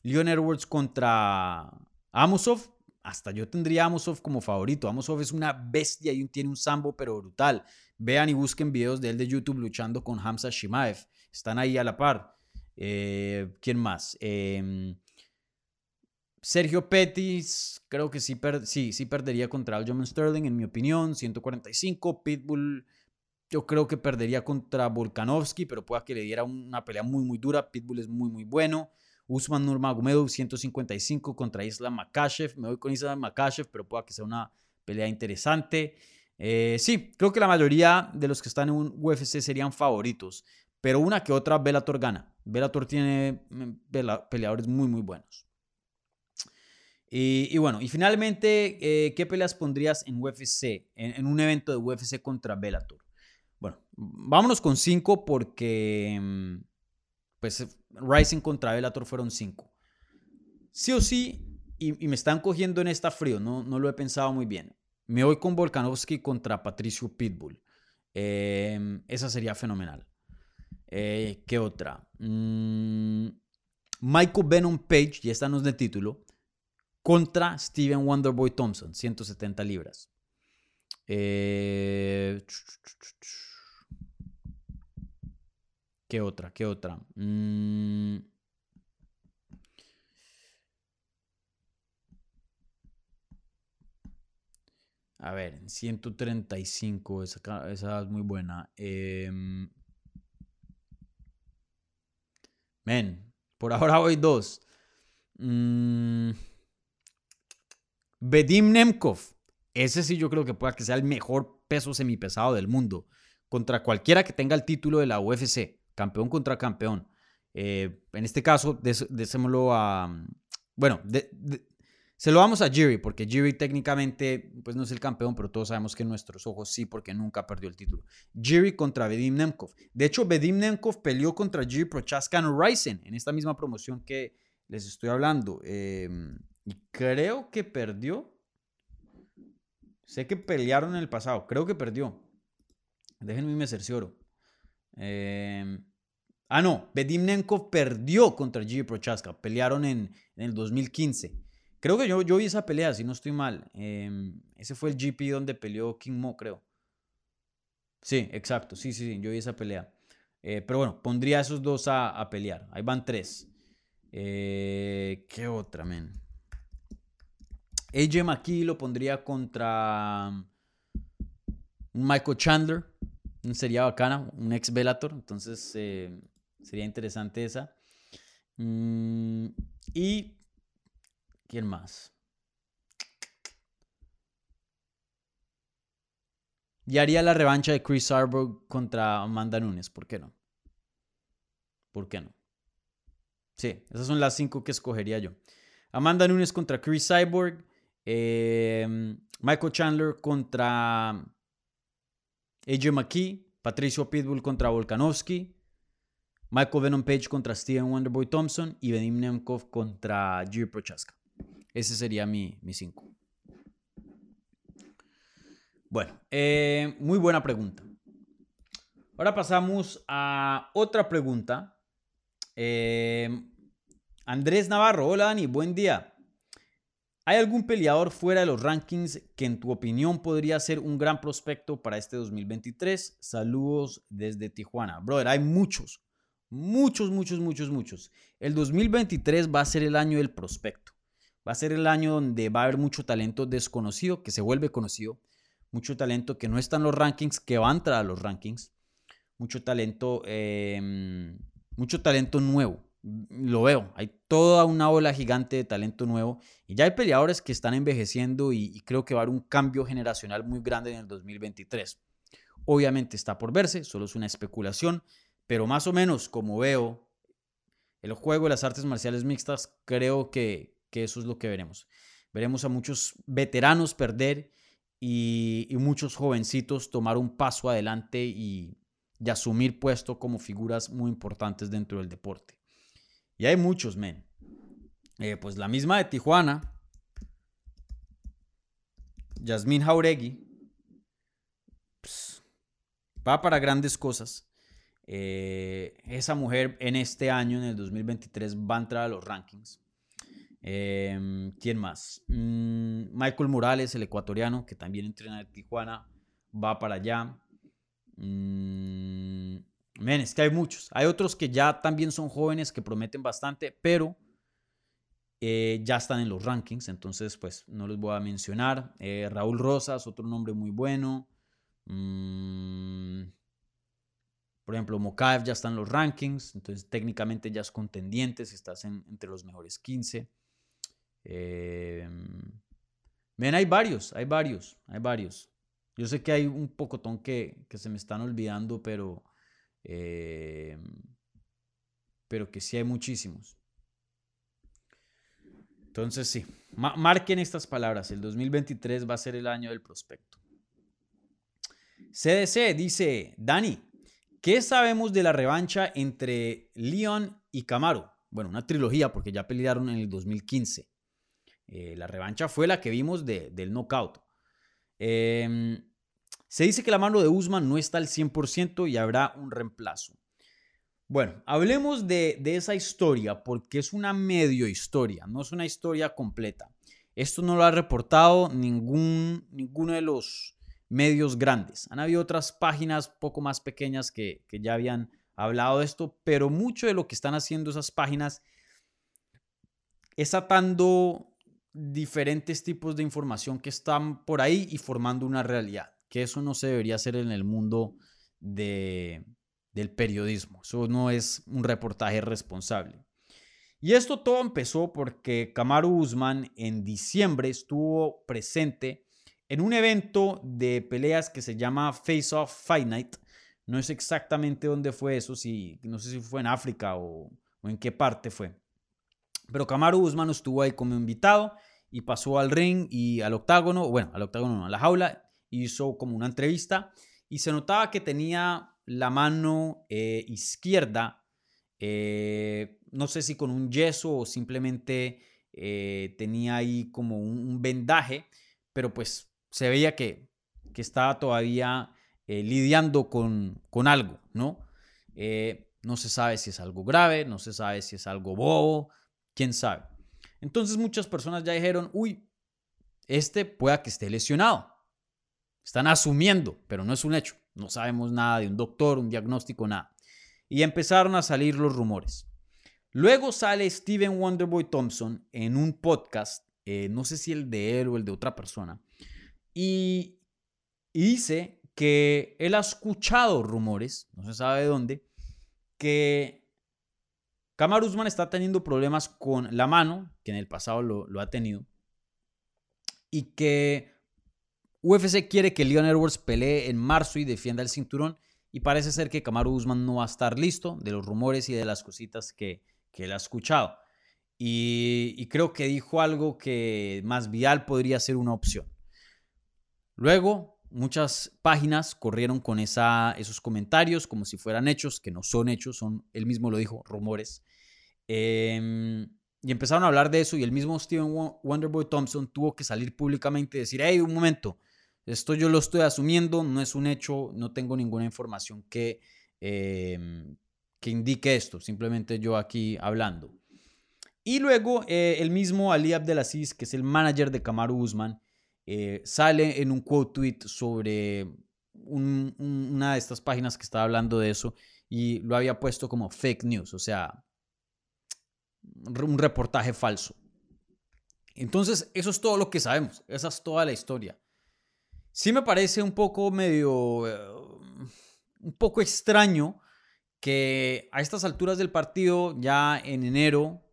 Leon Edwards contra Amosov hasta yo tendría Amosov como favorito. Amosov es una bestia y tiene un sambo pero brutal. Vean y busquen videos de él de YouTube luchando con Hamza Shimaev. Están ahí a la par. Eh, ¿Quién más? Em, Sergio Pettis, creo que sí, sí, sí perdería contra Aljamain Sterling, en mi opinión. 145. Pitbull, yo creo que perdería contra Volkanovski, pero pueda que le diera una pelea muy, muy dura. Pitbull es muy, muy bueno. Usman Nurmagomedov 155 contra Islam Makashev. Me voy con Islam Makashev, pero pueda que sea una pelea interesante. Eh, sí, creo que la mayoría de los que están en un UFC serían favoritos, pero una que otra Bellator gana. Bellator tiene mm, peleadores muy, muy buenos. Y, bueno, y finalmente, eh, ¿qué peleas pondrías en UFC, en, un evento de UFC contra Bellator? Bueno, vámonos con cinco porque mm, pues Rising contra Bellator fueron cinco. Sí o sí, y, me están cogiendo en esta frío, no, no lo he pensado muy bien. Me voy con Volkanovski contra Patricio Pitbull. Em, esa sería fenomenal. Eh, ¿Qué otra? Mm, Michael Venom Page, ya está en el título, contra Steven Wonderboy Thompson, 170 libras. Eh, ¿Qué otra? ¿Qué otra? Mm. A ver, 135, esa, esa es muy buena. Em, men, por ahora voy dos. Mm. Bedim Nemkov. Ese sí yo creo que pueda que sea el mejor peso semipesado del mundo. Contra cualquiera que tenga el título de la UFC campeón contra campeón. Eh, en este caso, désemoslo a. Bueno, se lo vamos a Jiri, porque Jiri técnicamente pues no es el campeón, pero todos sabemos que en nuestros ojos sí, porque nunca perdió el título. Jiri contra Bedim Nemkov. De hecho, Bedim Nemkov peleó contra Jiri Prochaska Rising en esta misma promoción que les estoy hablando. Em, y creo que perdió. Sé que pelearon en el pasado. Creo que perdió. Déjenme me cercioro. Eh, ah, no, Bedimnenkov perdió contra Gigi Prochaska. Pelearon en, el 2015. Creo que yo, yo vi esa pelea, si no estoy mal. Em, ese fue el GP donde peleó King Mo, creo. Sí, exacto. Sí, sí, sí, yo vi esa pelea. Eh, pero bueno, pondría a esos dos a, pelear. Ahí van tres. Eh, ¿Qué otra, men? AJ McKee lo pondría contra Michael Chandler sería bacana, un ex Velator, entonces eh, sería interesante esa. Mm, y, ¿quién más? Y haría la revancha de Chris Arbor contra Amanda Nunes, ¿por qué no? ¿Por qué no? Sí, esas son las cinco que escogería yo. Amanda Nunes contra Chris Cyborg. Eh, Michael Chandler contra AJ McKee, Patricio Pitbull contra Volkanovski, Michael Venom Page contra Steven Wonderboy Thompson y Benim Nemkov contra Jiri Prochaska. Ese sería mi 5. Bueno, eh, muy buena pregunta. Ahora pasamos a otra pregunta. Eh, Andrés Navarro, hola Dani, buen día. ¿Hay algún peleador fuera de los rankings que en tu opinión podría ser un gran prospecto para este 2023? Saludos desde Tijuana. Brother, hay muchos, muchos, muchos, muchos, muchos. El 2023 va a ser el año del prospecto. Va a ser el año donde va a haber mucho talento desconocido que se vuelve conocido. Mucho talento que no está en los rankings, que va a entrar a los rankings. Mucho talento, em, mucho talento nuevo lo veo, hay toda una ola gigante de talento nuevo y ya hay peleadores que están envejeciendo y, creo que va a haber un cambio generacional muy grande en el 2023. Obviamente está por verse, solo es una especulación, pero más o menos como veo el juego de las artes marciales mixtas, creo que, eso es lo que veremos. Veremos a muchos veteranos perder y, muchos jovencitos tomar un paso adelante y asumir puesto como figuras muy importantes dentro del deporte. Y hay muchos, men. Eh, pues la misma de Tijuana, Yasmín Jauregui, pues, va para grandes cosas. Eh, esa mujer en este año, en el 2023, va a entrar a los rankings. Em, ¿Quién más? Mm, Michael Morales, el ecuatoriano, que también entrena en Tijuana, va para allá. Mm, Men, es que hay muchos. Hay otros que ya también son jóvenes que prometen bastante, pero eh, ya están en los rankings, entonces pues no los voy a mencionar. Eh, Raúl Rosas, otro nombre muy bueno. Mm, por ejemplo, Mokaev ya está en los rankings, entonces técnicamente ya es contendiente si estás entre los mejores 15. Eh, ven, hay varios, hay varios, hay varios. Yo sé que hay un pocotón que, que se me están olvidando, pero Em, pero que sí hay muchísimos. Entonces sí, marquen estas palabras. El 2023 va a ser el año del prospecto. CDC dice, Dani, ¿qué sabemos de la revancha entre Leon y Camaro? Bueno, una trilogía porque ya pelearon en el 2015. Eh, la revancha fue la que vimos del knockout. Eh, se dice que la mano de Usman no está al 100% y habrá un reemplazo. Bueno, hablemos de, esa historia porque es una medio historia, no es una historia completa. Esto no lo ha reportado ningún, ninguno de los medios grandes. Han habido otras páginas poco más pequeñas que, ya habían hablado de esto, pero mucho de lo que están haciendo esas páginas es atando diferentes tipos de información que están por ahí y formando una realidad que eso no se debería hacer en el mundo de, del periodismo. Eso no es un reportaje responsable. Y esto todo empezó porque Kamaru Usman en diciembre estuvo presente en un evento de peleas que se llama Face Off Fight Night. No sé exactamente dónde fue eso, si, no sé si fue en África o, en qué parte fue. Pero Kamaru Usman estuvo ahí como invitado y pasó al ring y al octágono, bueno, al octágono no, a la jaula hizo como una entrevista y se notaba que tenía la mano eh, izquierda, eh, no sé si con un yeso o simplemente eh, tenía ahí como un, vendaje, pero pues se veía que, que estaba todavía lidiando con, con, algo, ¿no? no se sabe si es algo grave, no se sabe si es algo bobo, quién sabe. Entonces muchas personas ya dijeron, uy, este pueda que esté lesionado. Están asumiendo, pero no es un hecho. No sabemos nada de un doctor, un diagnóstico, nada. Y empezaron a salir los rumores. Luego sale Steven Wonderboy Thompson en un podcast, eh, no sé si el de él o el de otra persona, y, dice que él ha escuchado rumores, no se sabe de dónde, que Kamar Usman está teniendo problemas con la mano, que en el pasado lo, ha tenido, y que UFC quiere que Leon Edwards pelee en marzo y defienda el cinturón y parece ser que Kamaru Usman no va a estar listo de los rumores y de las cositas que, él ha escuchado. Y, creo que dijo algo que más vial podría ser una opción. Luego, muchas páginas corrieron con esos comentarios como si fueran hechos, que no son hechos, son, él mismo lo dijo, rumores. Em, y empezaron a hablar de eso y el mismo Steven Wonderboy Thompson tuvo que salir públicamente y decir, hey, un momento, Esto yo lo estoy asumiendo, no es un hecho, no tengo ninguna información que, em, que indique esto, simplemente yo aquí hablando. Y luego eh, el mismo Ali Abdelaziz, que es el manager de Kamaru Usman, eh, sale en un quote tweet sobre una de estas páginas que estaba hablando de eso y lo había puesto como fake news, o sea, un reportaje falso. Entonces, eso es todo lo que sabemos, esa es toda la historia. Sí me parece un poco medio, eh, un poco extraño que a estas alturas del partido, ya en enero,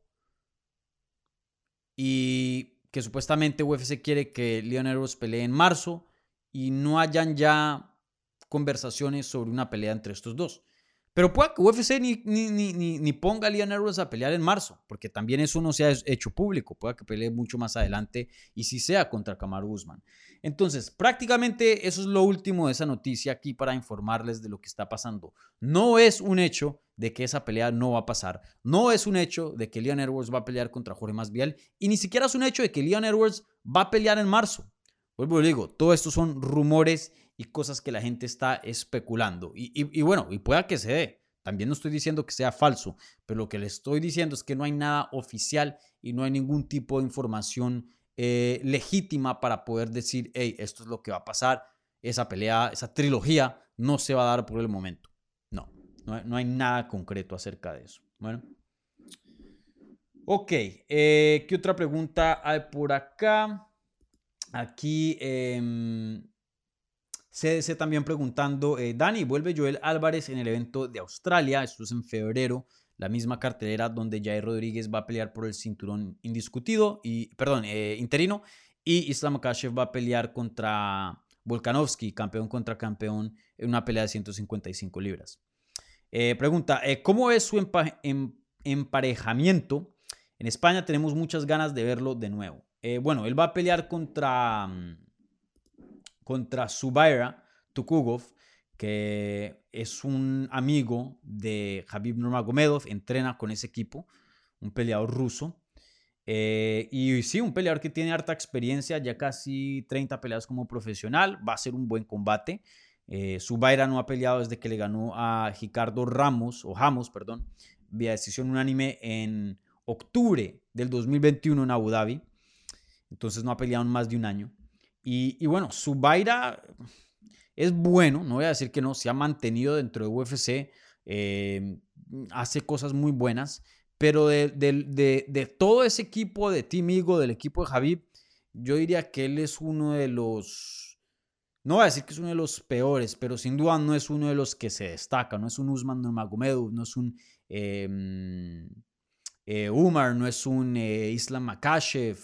y que supuestamente UFC quiere que Leon Edwards pelee en marzo, y no hayan ya conversaciones sobre una pelea entre estos dos. Pero puede que UFC ni, ni, ni, ni ponga a Leon Edwards a pelear en marzo, porque también eso no se ha hecho público. Puede que pelee mucho más adelante y si sea contra Kamaru Usman. Entonces, prácticamente eso es lo último de esa noticia aquí para informarles de lo que está pasando. No es un hecho de que esa pelea no va a pasar. No es un hecho de que Leon Edwards va a pelear contra Jorge Masvidal y ni siquiera es un hecho de que Leon Edwards va a pelear en marzo. Vuelvo y digo, todo esto son rumores y cosas que la gente está especulando. Y, bueno, y pueda que se dé. También no estoy diciendo que sea falso, pero lo que le estoy diciendo es que no hay nada oficial y no hay ningún tipo de información eh, legítima para poder decir, hey, esto es lo que va a pasar, esa pelea, esa trilogía no se va a dar por el momento. No, no hay, nada concreto acerca de eso. Bueno. Ok, eh, ¿qué otra pregunta hay por acá? Aquí CDC también preguntando, eh, Dani, ¿vuelve Joel Álvarez en el evento de Australia? Esto es en febrero, la misma cartelera donde Jair Rodríguez va a pelear por el cinturón indiscutido, y, perdón, eh, interino, y Islam Kashev va a pelear contra Volkanovski, campeón contra campeón, en una pelea de 155 libras. Eh, pregunta, ¿cómo es su em-, emparejamiento? En España tenemos muchas ganas de verlo de nuevo. bueno, él va a pelear contra mm, contra Subaira Tukugov, que es un amigo de Habib Nurmagomedov, entrena con ese equipo, un peleador ruso. Eh, y sí, un peleador que tiene harta experiencia, ya casi 30 peleas como profesional, va a ser un buen combate. Eh, Subaira no ha peleado desde que le ganó a Ricardo Ramos, o Ramos, perdón, vía decisión unánime en octubre del 2021 en Abu Dhabi. Entonces no ha peleado en más de un año. Y, bueno, Zubaira es bueno, no voy a decir que no, se ha mantenido dentro de UFC, eh, hace cosas muy buenas, pero de, todo ese equipo de Team Eagle, del equipo de Javib, yo diría que él es uno de los, no voy a decir que es uno de los peores, pero sin duda no es uno de los que se destaca, no es un Usman Nurmagomedov, no es un em, eh, Umar, no es un eh, Islam Makashev,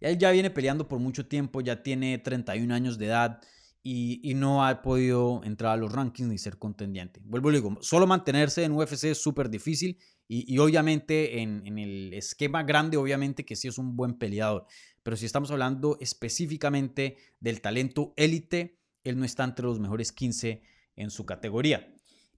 él ya viene peleando por mucho tiempo, ya tiene 31 años de edad y, no ha podido entrar a los rankings ni ser contendiente. Vuelvo y digo, solo mantenerse en UFC es súper difícil y, obviamente en, el esquema grande, obviamente que sí es un buen peleador. Pero si estamos hablando específicamente del talento élite, él no está entre los mejores 15 en su categoría.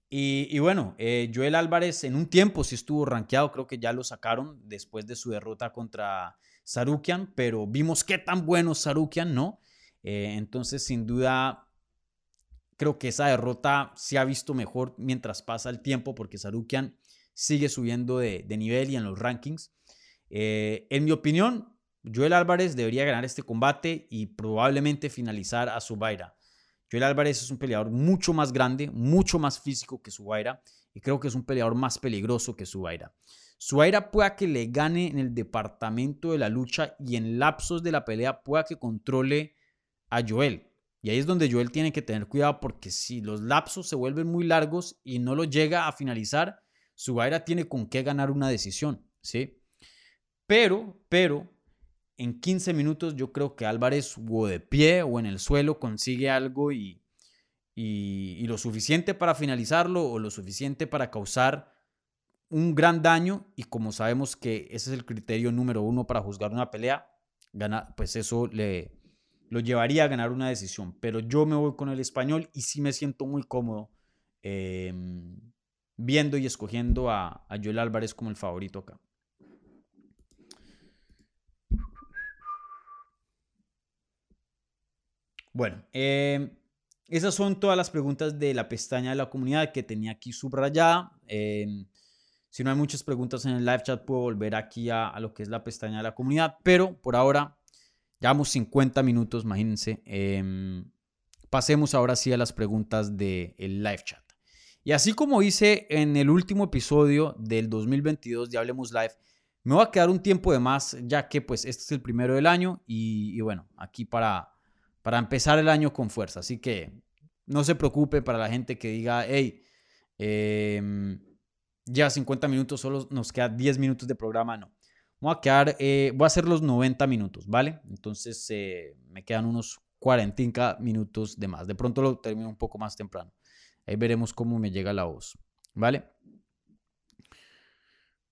Y, bueno, eh, Joel Álvarez en un tiempo sí estuvo rankeado, creo que ya lo sacaron después de su derrota contra Sarukian, pero vimos qué tan bueno Sarukian, ¿no? Eh, entonces, sin duda, creo que esa derrota se ha visto mejor mientras pasa el tiempo, porque Sarukian sigue subiendo de, nivel y en los rankings. Eh, en mi opinión, Joel Álvarez debería ganar este combate y probablemente finalizar a Zubaira. Joel Álvarez es un peleador mucho más grande, mucho más físico que Zubaira y creo que es un peleador más peligroso que Zubaira. Suaira pueda que le gane en el departamento de la lucha y en lapsos de la pelea pueda que controle a Joel. Y ahí es donde Joel tiene que tener cuidado porque si los lapsos se vuelven muy largos y no lo llega a finalizar, Suaira tiene con qué ganar una decisión, ¿sí? Pero, pero, en 15 minutos yo creo que Álvarez o de pie o en el suelo consigue algo y, y lo suficiente para finalizarlo o lo suficiente para causar un gran daño y como sabemos que ese es el criterio número uno para juzgar una pelea, gana, pues eso le lo llevaría a ganar una decisión. Pero yo me voy con el español y sí me siento muy cómodo em, viendo y escogiendo a, a Joel Álvarez como el favorito acá. Bueno, eh, esas son todas las preguntas de la pestaña de la comunidad que tenía aquí subrayada. Eh, si no hay muchas preguntas en el live chat, puedo volver aquí a, lo que es la pestaña de la comunidad. Pero por ahora, llevamos 50 minutos, imagínense. Eh, pasemos ahora sí a las preguntas del live chat. Y así como hice en el último episodio del 2022 de Hablemos Live, me voy a quedar un tiempo de más, ya que pues este es el primero del año y bueno, aquí para, para empezar el año con fuerza. Así que no se preocupe para la gente que diga, hey, eh, ya 50 minutos, solo nos queda 10 minutos de programa. No, voy a quedar, eh, voy a hacer los 90 minutos, ¿vale? Entonces eh, me quedan unos 40 minutos de más. De pronto lo termino un poco más temprano. Ahí veremos cómo me llega la voz. ¿Vale?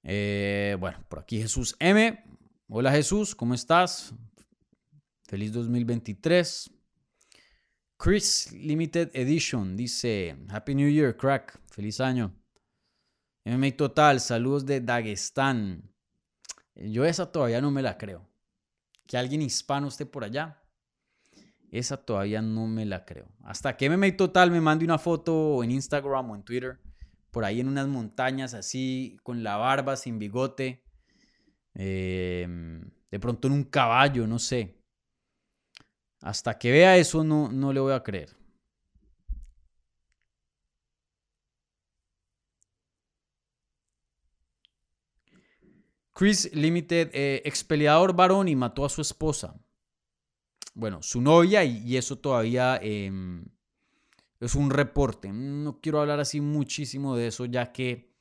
Eh, bueno, por aquí Jesús M. Hola Jesús, ¿cómo estás? Feliz 2023. Chris Limited Edition dice Happy New Year, crack. Feliz año. MMA Total, saludos de Dagestán. Yo esa todavía no me la creo. Que alguien hispano esté por allá. Esa todavía no me la creo. Hasta que MMA Total me mande una foto en Instagram o en Twitter, por ahí en unas montañas así, con la barba, sin bigote. Eh, de pronto en un caballo, no sé. Hasta que vea eso no, no le voy a creer. Chris Limited, eh, expeleador varón y mató a su esposa bueno, su novia y, eso todavía eh, es un reporte. No quiero hablar así muchísimo de eso ya que,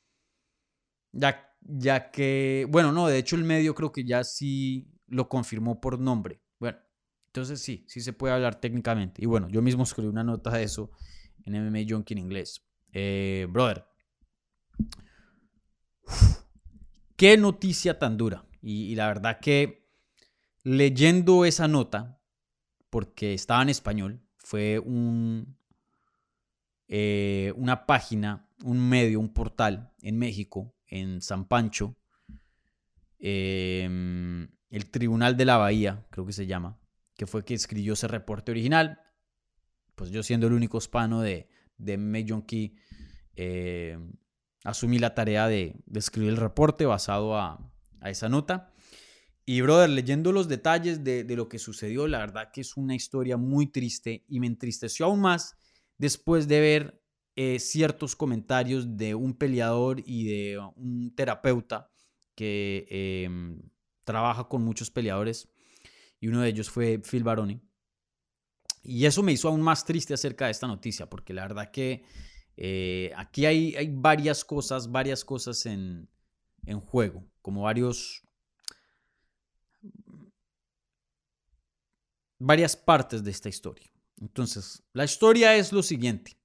ya, ya que, bueno, no, de hecho el medio creo que ya sí lo confirmó por nombre. Entonces sí, sí se puede hablar técnicamente. Y bueno, yo mismo escribí una nota de eso en MMA Junkie en inglés. Eh, brother, qué noticia tan dura. y la verdad que leyendo esa nota, porque estaba en español. Fue un, eh, una página, un medio, un portal en México, en San Pancho, em, el Tribunal de la Bahía, creo que se llama, que fue que escribió ese reporte original. Pues yo siendo el único hispano de, de Major Key, eh, asumí la tarea de, escribir el reporte basado a, a esa nota. Y, brother, leyendo los detalles de, de, lo que sucedió, la verdad que es una historia muy triste y me entristeció aún más después de ver eh, ciertos comentarios de un peleador y de un terapeuta que eh, trabaja con muchos peleadores y uno de ellos fue Phil Baroni. Y eso me hizo aún más triste acerca de esta noticia, porque la verdad que eh, aquí hay, hay, varias cosas, varias cosas en, en juego, como varios varias partes de esta historia. Entonces, la historia es lo siguiente.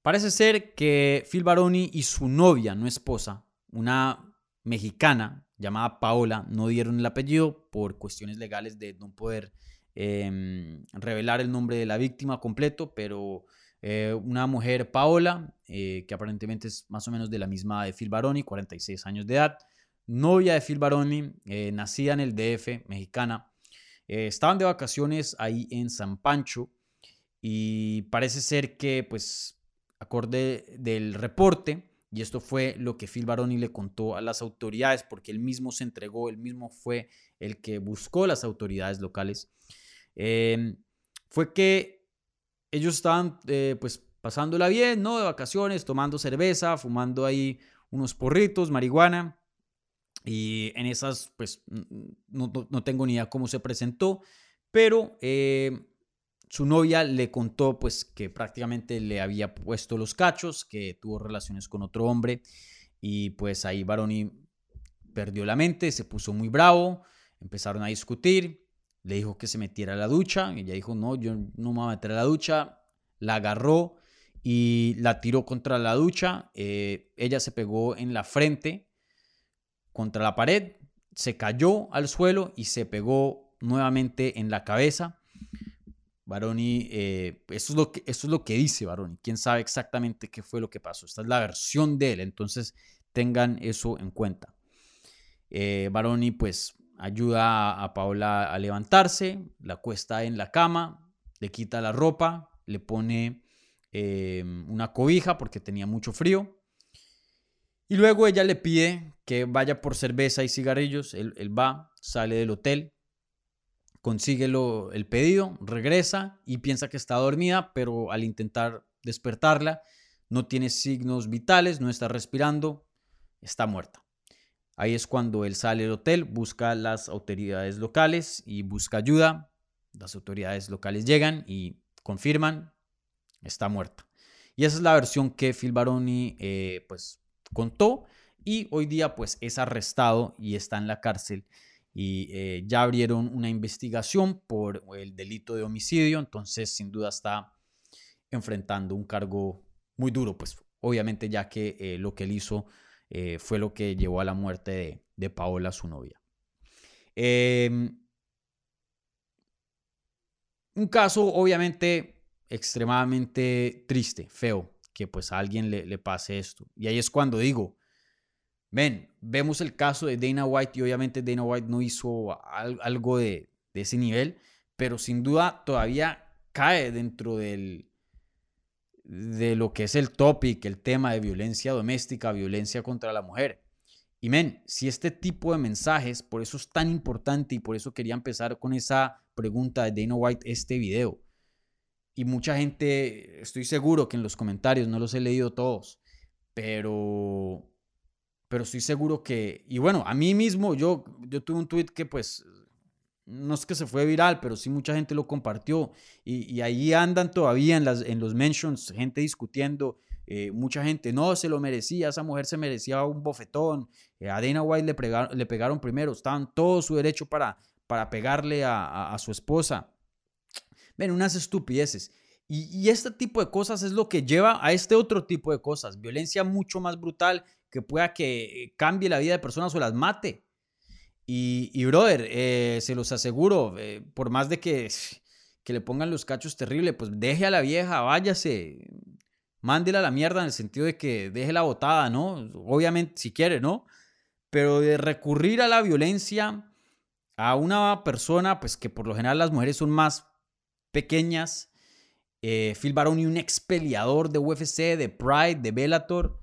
Parece ser que Phil Baroni y su novia, no esposa, una mexicana llamada Paola, no dieron el apellido por cuestiones legales de no poder eh, revelar el nombre de la víctima completo, pero eh, una mujer Paola, eh, que aparentemente es más o menos de la misma de Phil Baroni, 46 años de edad, novia de Phil Baroni, eh, nacida en el DF, mexicana, estaban de vacaciones ahí en San Pancho y parece ser que, pues, acorde del reporte, y esto fue lo que Phil Baroni le contó a las autoridades, porque él mismo se entregó, él mismo fue el que buscó las autoridades locales, eh, fue que ellos estaban, eh, pues, pasándola bien, ¿no? De vacaciones, tomando cerveza, fumando ahí unos porritos, marihuana. Y en esas, pues, no, no, tengo ni idea cómo se presentó, pero eh, su novia le contó, pues, que prácticamente le había puesto los cachos, que tuvo relaciones con otro hombre, y pues ahí Baroni perdió la mente, se puso muy bravo, empezaron a discutir, le dijo que se metiera a la ducha, ella dijo, no, yo no me voy a meter a la ducha, la agarró y la tiró contra la ducha, eh, ella se pegó en la frente, contra la pared, se cayó al suelo y se pegó nuevamente en la cabeza. Baroni, eh, eso, es lo que, es lo que dice Baroni. Quién sabe exactamente qué fue lo que pasó. Esta es la versión de él, entonces tengan eso en cuenta. Eh, Baroni, pues ayuda a Paola a levantarse, la cuesta en la cama, le quita la ropa, le pone eh, una cobija porque tenía mucho frío. Y luego ella le pide que vaya por cerveza y cigarrillos. Él, va, sale del hotel, consigue el pedido, regresa y piensa que está dormida, pero al intentar despertarla, no tiene signos vitales, no está respirando, está muerta. Ahí es cuando él sale del hotel, busca las autoridades locales y busca ayuda. Las autoridades locales llegan y confirman, está muerta. Y esa es la versión que Phil Baroni eh, pues, contó y hoy día pues es arrestado y está en la cárcel y eh, ya abrieron una investigación por el delito de homicidio, entonces sin duda está enfrentando un cargo muy duro, pues obviamente ya que eh, lo que él hizo fue lo que llevó a la muerte de, de Paola, su novia. Em, un caso obviamente extremadamente triste, feo, que pues a alguien le, pase esto. Y ahí es cuando digo, ven, vemos el caso de Dana White y obviamente Dana White no hizo algo de, ese nivel, pero sin duda todavía cae dentro de lo que es el topic, el tema de violencia doméstica, violencia contra la mujer. Y men, si este tipo de mensajes, por eso es tan importante y por eso quería empezar con esa pregunta de Dana White este video y mucha gente, estoy seguro que en los comentarios, no los he leído todos, pero, pero estoy seguro que, y bueno, a mí mismo, yo, yo tuve un tweet que pues, no es que se fue viral, pero sí mucha gente lo compartió y, y ahí andan todavía en, las, en los mentions, gente discutiendo. Eh, mucha gente no se lo merecía, esa mujer se merecía un bofetón, eh, a Dana White le, pegaron, le pegaron primero, estaban todo su derecho para, para pegarle a, a su esposa. Ven, unas estupideces. Y, este tipo de cosas es lo que lleva a este otro tipo de cosas. Violencia mucho más brutal que pueda que cambie la vida de personas o las mate. Y, brother, eh, se los aseguro, eh, por más de que, que le pongan los cachos terribles, pues deje a la vieja, váyase, mándela a la mierda en el sentido de que deje la botada, ¿no? Obviamente, si quiere, ¿no? Pero de recurrir a la violencia a una persona, pues que por lo general las mujeres son más pequeñas. Eh, Phil Baroni, un ex peleador de UFC, de Pride, de Bellator,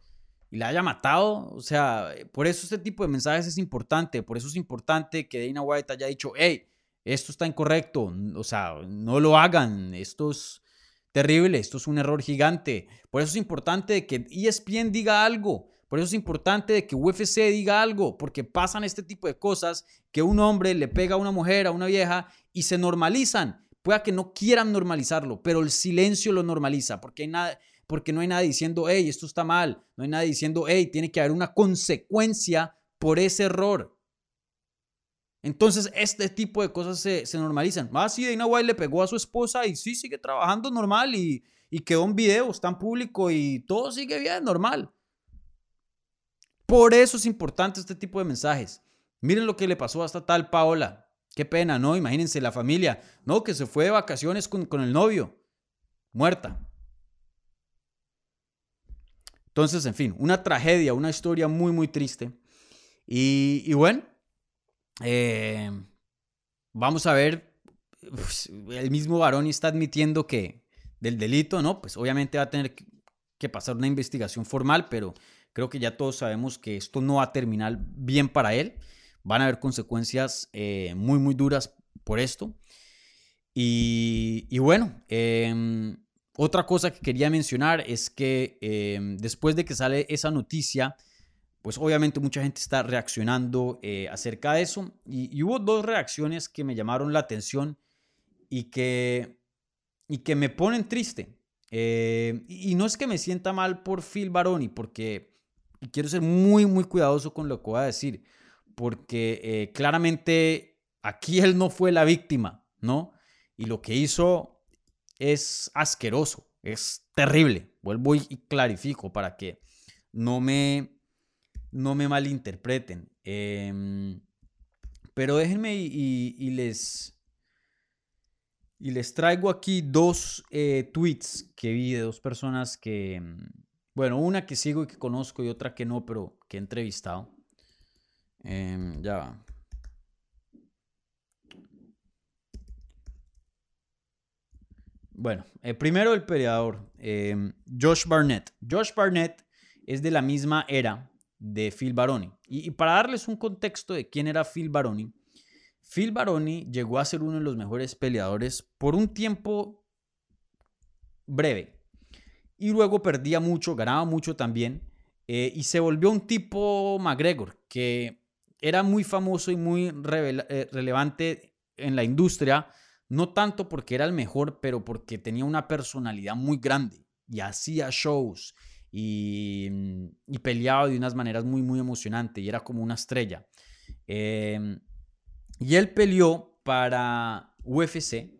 y la haya matado. O sea, por eso este tipo de mensajes es importante. Por eso es importante que Dana White haya dicho, hey, esto está incorrecto. O sea, no lo hagan. Esto es terrible. Esto es un error gigante. Por eso es importante que ESPN diga algo. Por eso es importante que UFC diga algo, porque pasan este tipo de cosas que un hombre le pega a una mujer, a una vieja, y se normalizan. Pueda que no quieran normalizarlo, pero el silencio lo normaliza, porque, no hay nada diciendo, hey, esto está mal, no hay nada diciendo, hey, tiene que haber una consecuencia por ese error. Entonces, este tipo de cosas se, normalizan. Ah, sí, Dana White le pegó a su esposa y sí, sigue trabajando normal y, y quedó en video, está en público y todo sigue bien, normal. Por eso es importante este tipo de mensajes. Miren lo que le pasó a esta tal Paola. Qué pena, ¿no? Imagínense la familia, ¿no? Que se fue de vacaciones con, el novio, muerta. Entonces, en fin, una tragedia, una historia muy, muy triste. Y, bueno, eh, vamos a ver, pues, el mismo varón está admitiendo que del delito, ¿no? Pues obviamente va a tener que pasar una investigación formal, pero creo que ya todos sabemos que esto no va a terminar bien para él van a haber consecuencias eh, muy, muy duras por esto. Y, bueno, em, otra cosa que quería mencionar es que em, después de que sale esa noticia, pues obviamente mucha gente está reaccionando eh, acerca de eso. Y, hubo dos reacciones que me llamaron la atención y que, y que me ponen triste. Eh, y no es que me sienta mal por Phil Baroni, porque quiero ser muy, muy cuidadoso con lo que voy a decir porque eh, claramente aquí él no fue la víctima, ¿no? Y lo que hizo es asqueroso, es terrible. Vuelvo y clarifico para que no me, no me malinterpreten. Em, pero déjenme y, les, y les traigo aquí dos eh, tweets que vi de dos personas que, bueno, una que sigo y que conozco y otra que no, pero que he entrevistado. Em, en Java. Bueno, eh, primero el peleador, em, Josh Barnett. Josh Barnett es de la misma era de Phil Baroni. Y, para darles un contexto de quién era Phil Baroni, Phil Baroni llegó a ser uno de los mejores peleadores por un tiempo breve. Y luego perdía mucho, ganaba mucho también. Eh, y se volvió un tipo McGregor, que era muy famoso y muy eh, relevante en la industria, no tanto porque era el mejor, pero porque tenía una personalidad muy grande y hacía shows y, mm, peleaba de unas maneras muy, muy emocionantes y era como una estrella. Em, y él peleó para UFC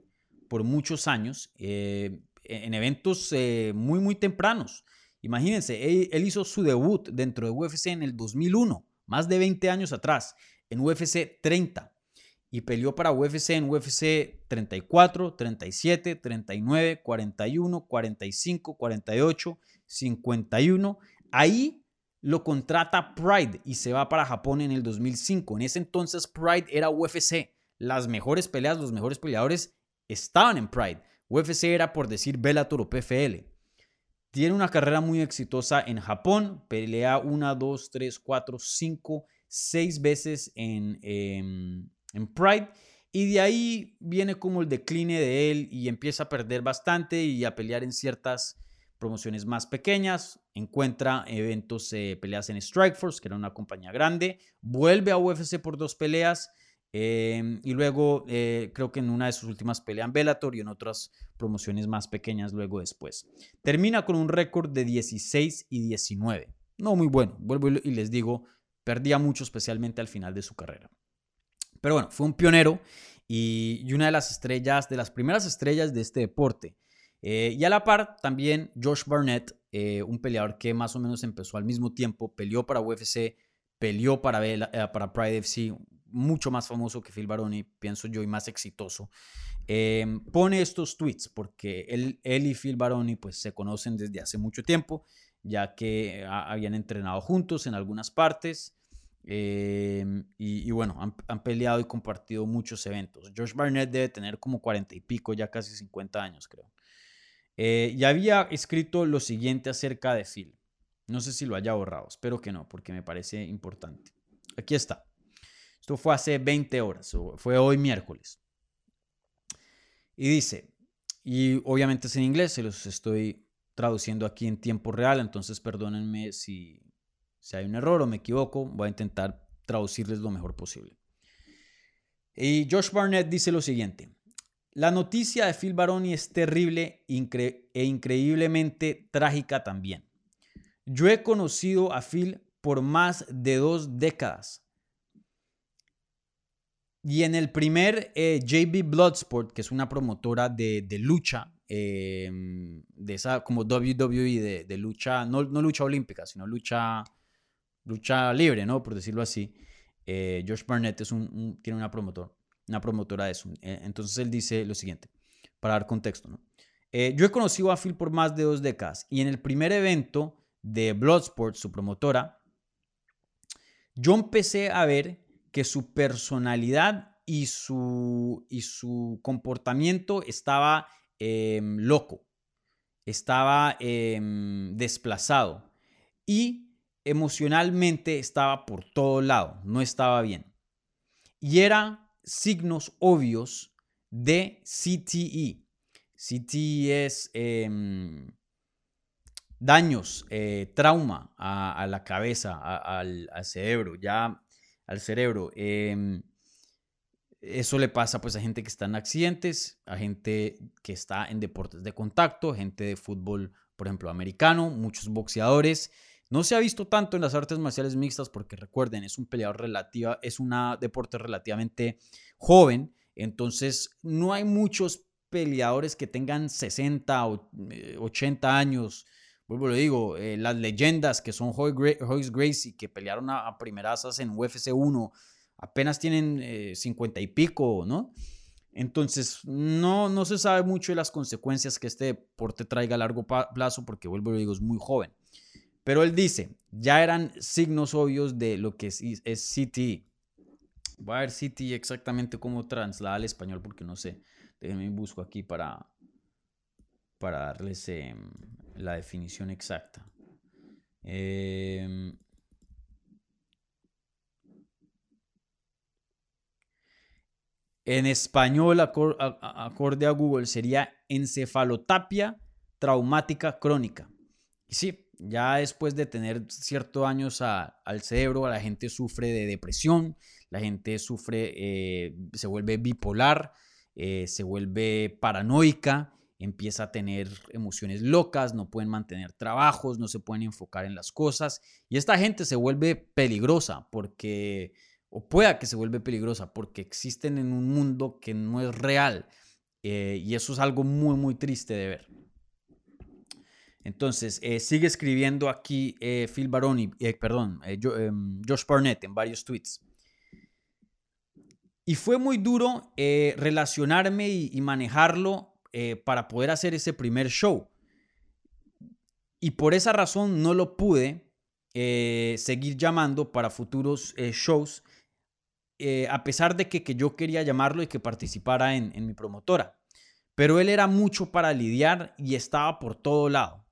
por muchos años eh, en eventos eh, muy, muy tempranos. Imagínense, él, hizo su debut dentro de UFC en el 2001, más de 20 años atrás, en UFC 30. Y peleó para UFC en UFC 34, 37, 39, 41, 45, 48, 51. Ahí lo contrata Pride y se va para Japón en el 2005. En ese entonces Pride era UFC. Las mejores peleas, los mejores peleadores estaban en Pride. UFC era por decir Bellator o PFL. Tiene una carrera muy exitosa en Japón. Pelea una, dos, tres, cuatro, cinco, seis veces en, em, en Pride. Y de ahí viene como el decline de él y empieza a perder bastante y a pelear en ciertas promociones más pequeñas. Encuentra eventos, eh, peleas en Strikeforce, que era una compañía grande. Vuelve a UFC por dos peleas Em, y luego eh, creo que en una de sus últimas peleas en Bellator y en otras promociones más pequeñas luego después. Termina con un récord de 16 y 19. No muy bueno, vuelvo y les digo, perdía mucho especialmente al final de su carrera. Pero bueno, fue un pionero y, una de las estrellas, de las primeras estrellas de este deporte. Eh, y a la par también Josh Barnett, eh, un peleador que más o menos empezó al mismo tiempo, peleó para UFC, peleó para, para Pride FC, mucho más famoso que Phil Baroni, pienso yo, y más exitoso, em, pone estos tweets porque él, y Phil Baroni pues se conocen desde hace mucho tiempo, ya que habían entrenado juntos en algunas partes. Em, y, bueno, han, peleado y compartido muchos eventos. Josh Barnett debe tener como 40 y pico, ya casi 50 años creo. Eh, y había escrito lo siguiente acerca de Phil. No sé si lo haya borrado, espero que no, porque me parece importante. Aquí está. Esto fue hace 20 horas, fue hoy miércoles. Y dice, y obviamente es en inglés, se los estoy traduciendo aquí en tiempo real, entonces perdónenme si, si hay un error o me equivoco, voy a intentar traducirles lo mejor posible. Y Josh Barnett dice lo siguiente, la noticia de Phil Baroni es terrible e increíblemente trágica también. Yo he conocido a Phil por más de dos décadas y en el primer eh, JB Bloodsport, que es una promotora de, lucha, em, de esa como WWE, de, lucha, no, lucha olímpica, sino lucha, lucha libre, ¿no? Por decirlo así. Eh, Josh Barnett es un, tiene una, una promotora de eso. Eh, entonces él dice lo siguiente, para dar contexto, ¿no? yo he conocido a Phil por más de dos décadas y en el primer evento de Bloodsport, su promotora, yo empecé a ver que su personalidad y su, y su comportamiento estaba em, loco, estaba em, desplazado y emocionalmente estaba por todo lado, no estaba bien. Y eran signos obvios de CTE. CTE es em, daños, eh, trauma a, la cabeza, al, al, cerebro. Ya al cerebro. Em, eso le pasa pues a gente que está en accidentes, a gente que está en deportes de contacto, gente de fútbol, por ejemplo, americano, muchos boxeadores. No se ha visto tanto en las artes marciales mixtas porque recuerden, es un peleador relativa, es un deporte relativamente joven, entonces no hay muchos peleadores que tengan 60 o 80 eh, años vuelvo lo digo, eh, las leyendas que son Royce Gracie, que pelearon a, a primerazas en UFC 1, apenas tienen 50 eh, y pico, ¿no? Entonces, no, no se sabe mucho de las consecuencias que este deporte traiga a largo plazo, porque vuelvo lo digo, es muy joven. Pero él dice, ya eran signos obvios de lo que es, es CTE. Voy a ver CTE exactamente cómo traslada al español, porque no sé. Déjenme busco aquí para, para darles em, la definición exacta. Em, en español, acorde a Google, sería encefalotapia traumática crónica. Sí, ya después de tener ciertos años al cerebro, la gente sufre de depresión, la gente sufre, eh, se vuelve bipolar, eh, se vuelve paranoica, empieza a tener emociones locas, no pueden mantener trabajos, no se pueden enfocar en las cosas. Y esta gente se vuelve peligrosa porque, o pueda que se vuelve peligrosa porque existen en un mundo que no es real. Eh, y eso es algo muy, muy triste de ver. Entonces, eh, sigue escribiendo aquí eh, Phil Baroni, perdón, em, Josh Barnett en varios tweets. Y fue muy duro relacionarme y, manejarlo para poder hacer ese primer show. Y por esa razón no lo pude seguir llamando para futuros shows, a pesar de que, yo quería llamarlo y que participara en, en mi promotora. Pero él era mucho para lidiar y estaba por todo lado.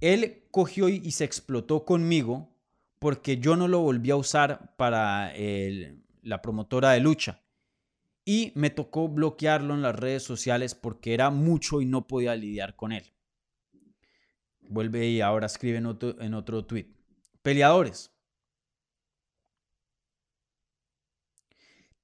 Él cogió y se explotó conmigo porque yo no lo volví a usar para la promotora de lucha. Y me tocó bloquearlo en las redes sociales porque era mucho y no podía lidiar con él. Vuelve y ahora escribe en otro, en otro tweet. Peleadores.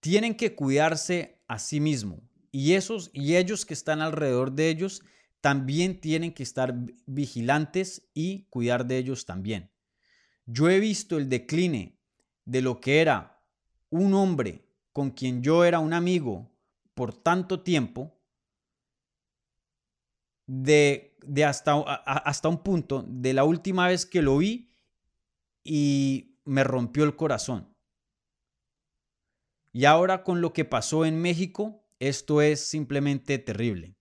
Tienen que cuidarse a sí mismos. Y esos y ellos que están alrededor de ellos también tienen que estar vigilantes y cuidar de ellos también. Yo he visto el decline de lo que era un hombre con quien yo era un amigo por tanto tiempo, de, hasta, hasta un punto, de la última vez que lo vi y me rompió el corazón. Y ahora con lo que pasó en México, esto es simplemente terrible.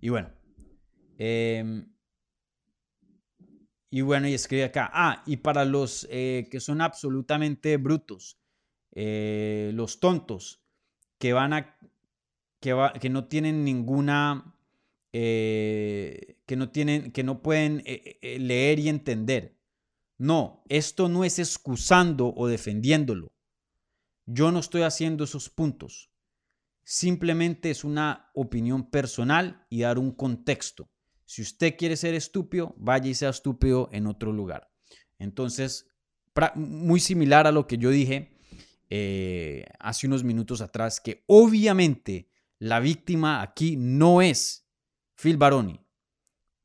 Y bueno. Em, y bueno, y escribe acá. Ah, y para los eh, que son absolutamente brutos, eh, los tontos, que van a. que, que no tienen ninguna. Eh, que no tienen. que no pueden leer y entender. No, esto no es excusando o defendiéndolo. Yo no estoy haciendo esos puntos. Simplemente es una opinión personal y dar un contexto. Si usted quiere ser estúpido, vaya y sea estúpido en otro lugar. Entonces, muy similar a lo que yo dije eh, hace unos minutos atrás, que obviamente la víctima aquí no es Phil Baroni.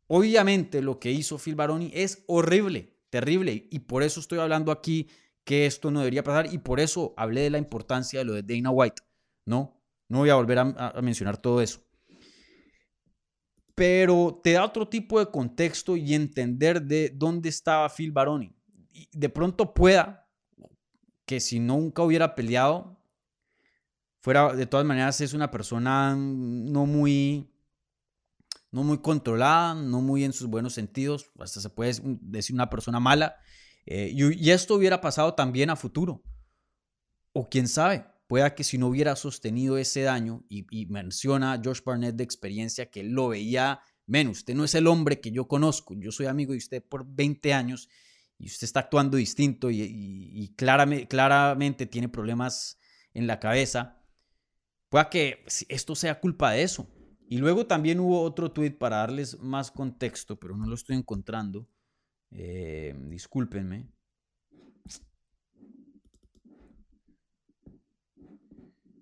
Obviamente lo que hizo Phil Baroni es horrible, terrible, y por eso estoy hablando aquí que esto no debería pasar y por eso hablé de la importancia de lo de Dana White, ¿no? No voy a volver a, mencionar todo eso. Pero te da otro tipo de contexto y entender de dónde estaba Phil Baroni. Y de pronto pueda que si nunca hubiera peleado, fuera, de todas maneras, es una persona no muy, no muy controlada, no muy en sus buenos sentidos, hasta se puede decir una persona mala. Eh, y, y, esto hubiera pasado también a futuro. O quién sabe, Pueda que si no hubiera sostenido ese daño, y, menciona Josh Barnett de experiencia que lo veía, menos, usted no es el hombre que yo conozco, yo soy amigo de usted por 20 años y usted está actuando distinto y, claramente, claramente tiene problemas en la cabeza, pueda que esto sea culpa de eso. Y luego también hubo otro tweet para darles más contexto, pero no lo estoy encontrando. Eh, discúlpenme.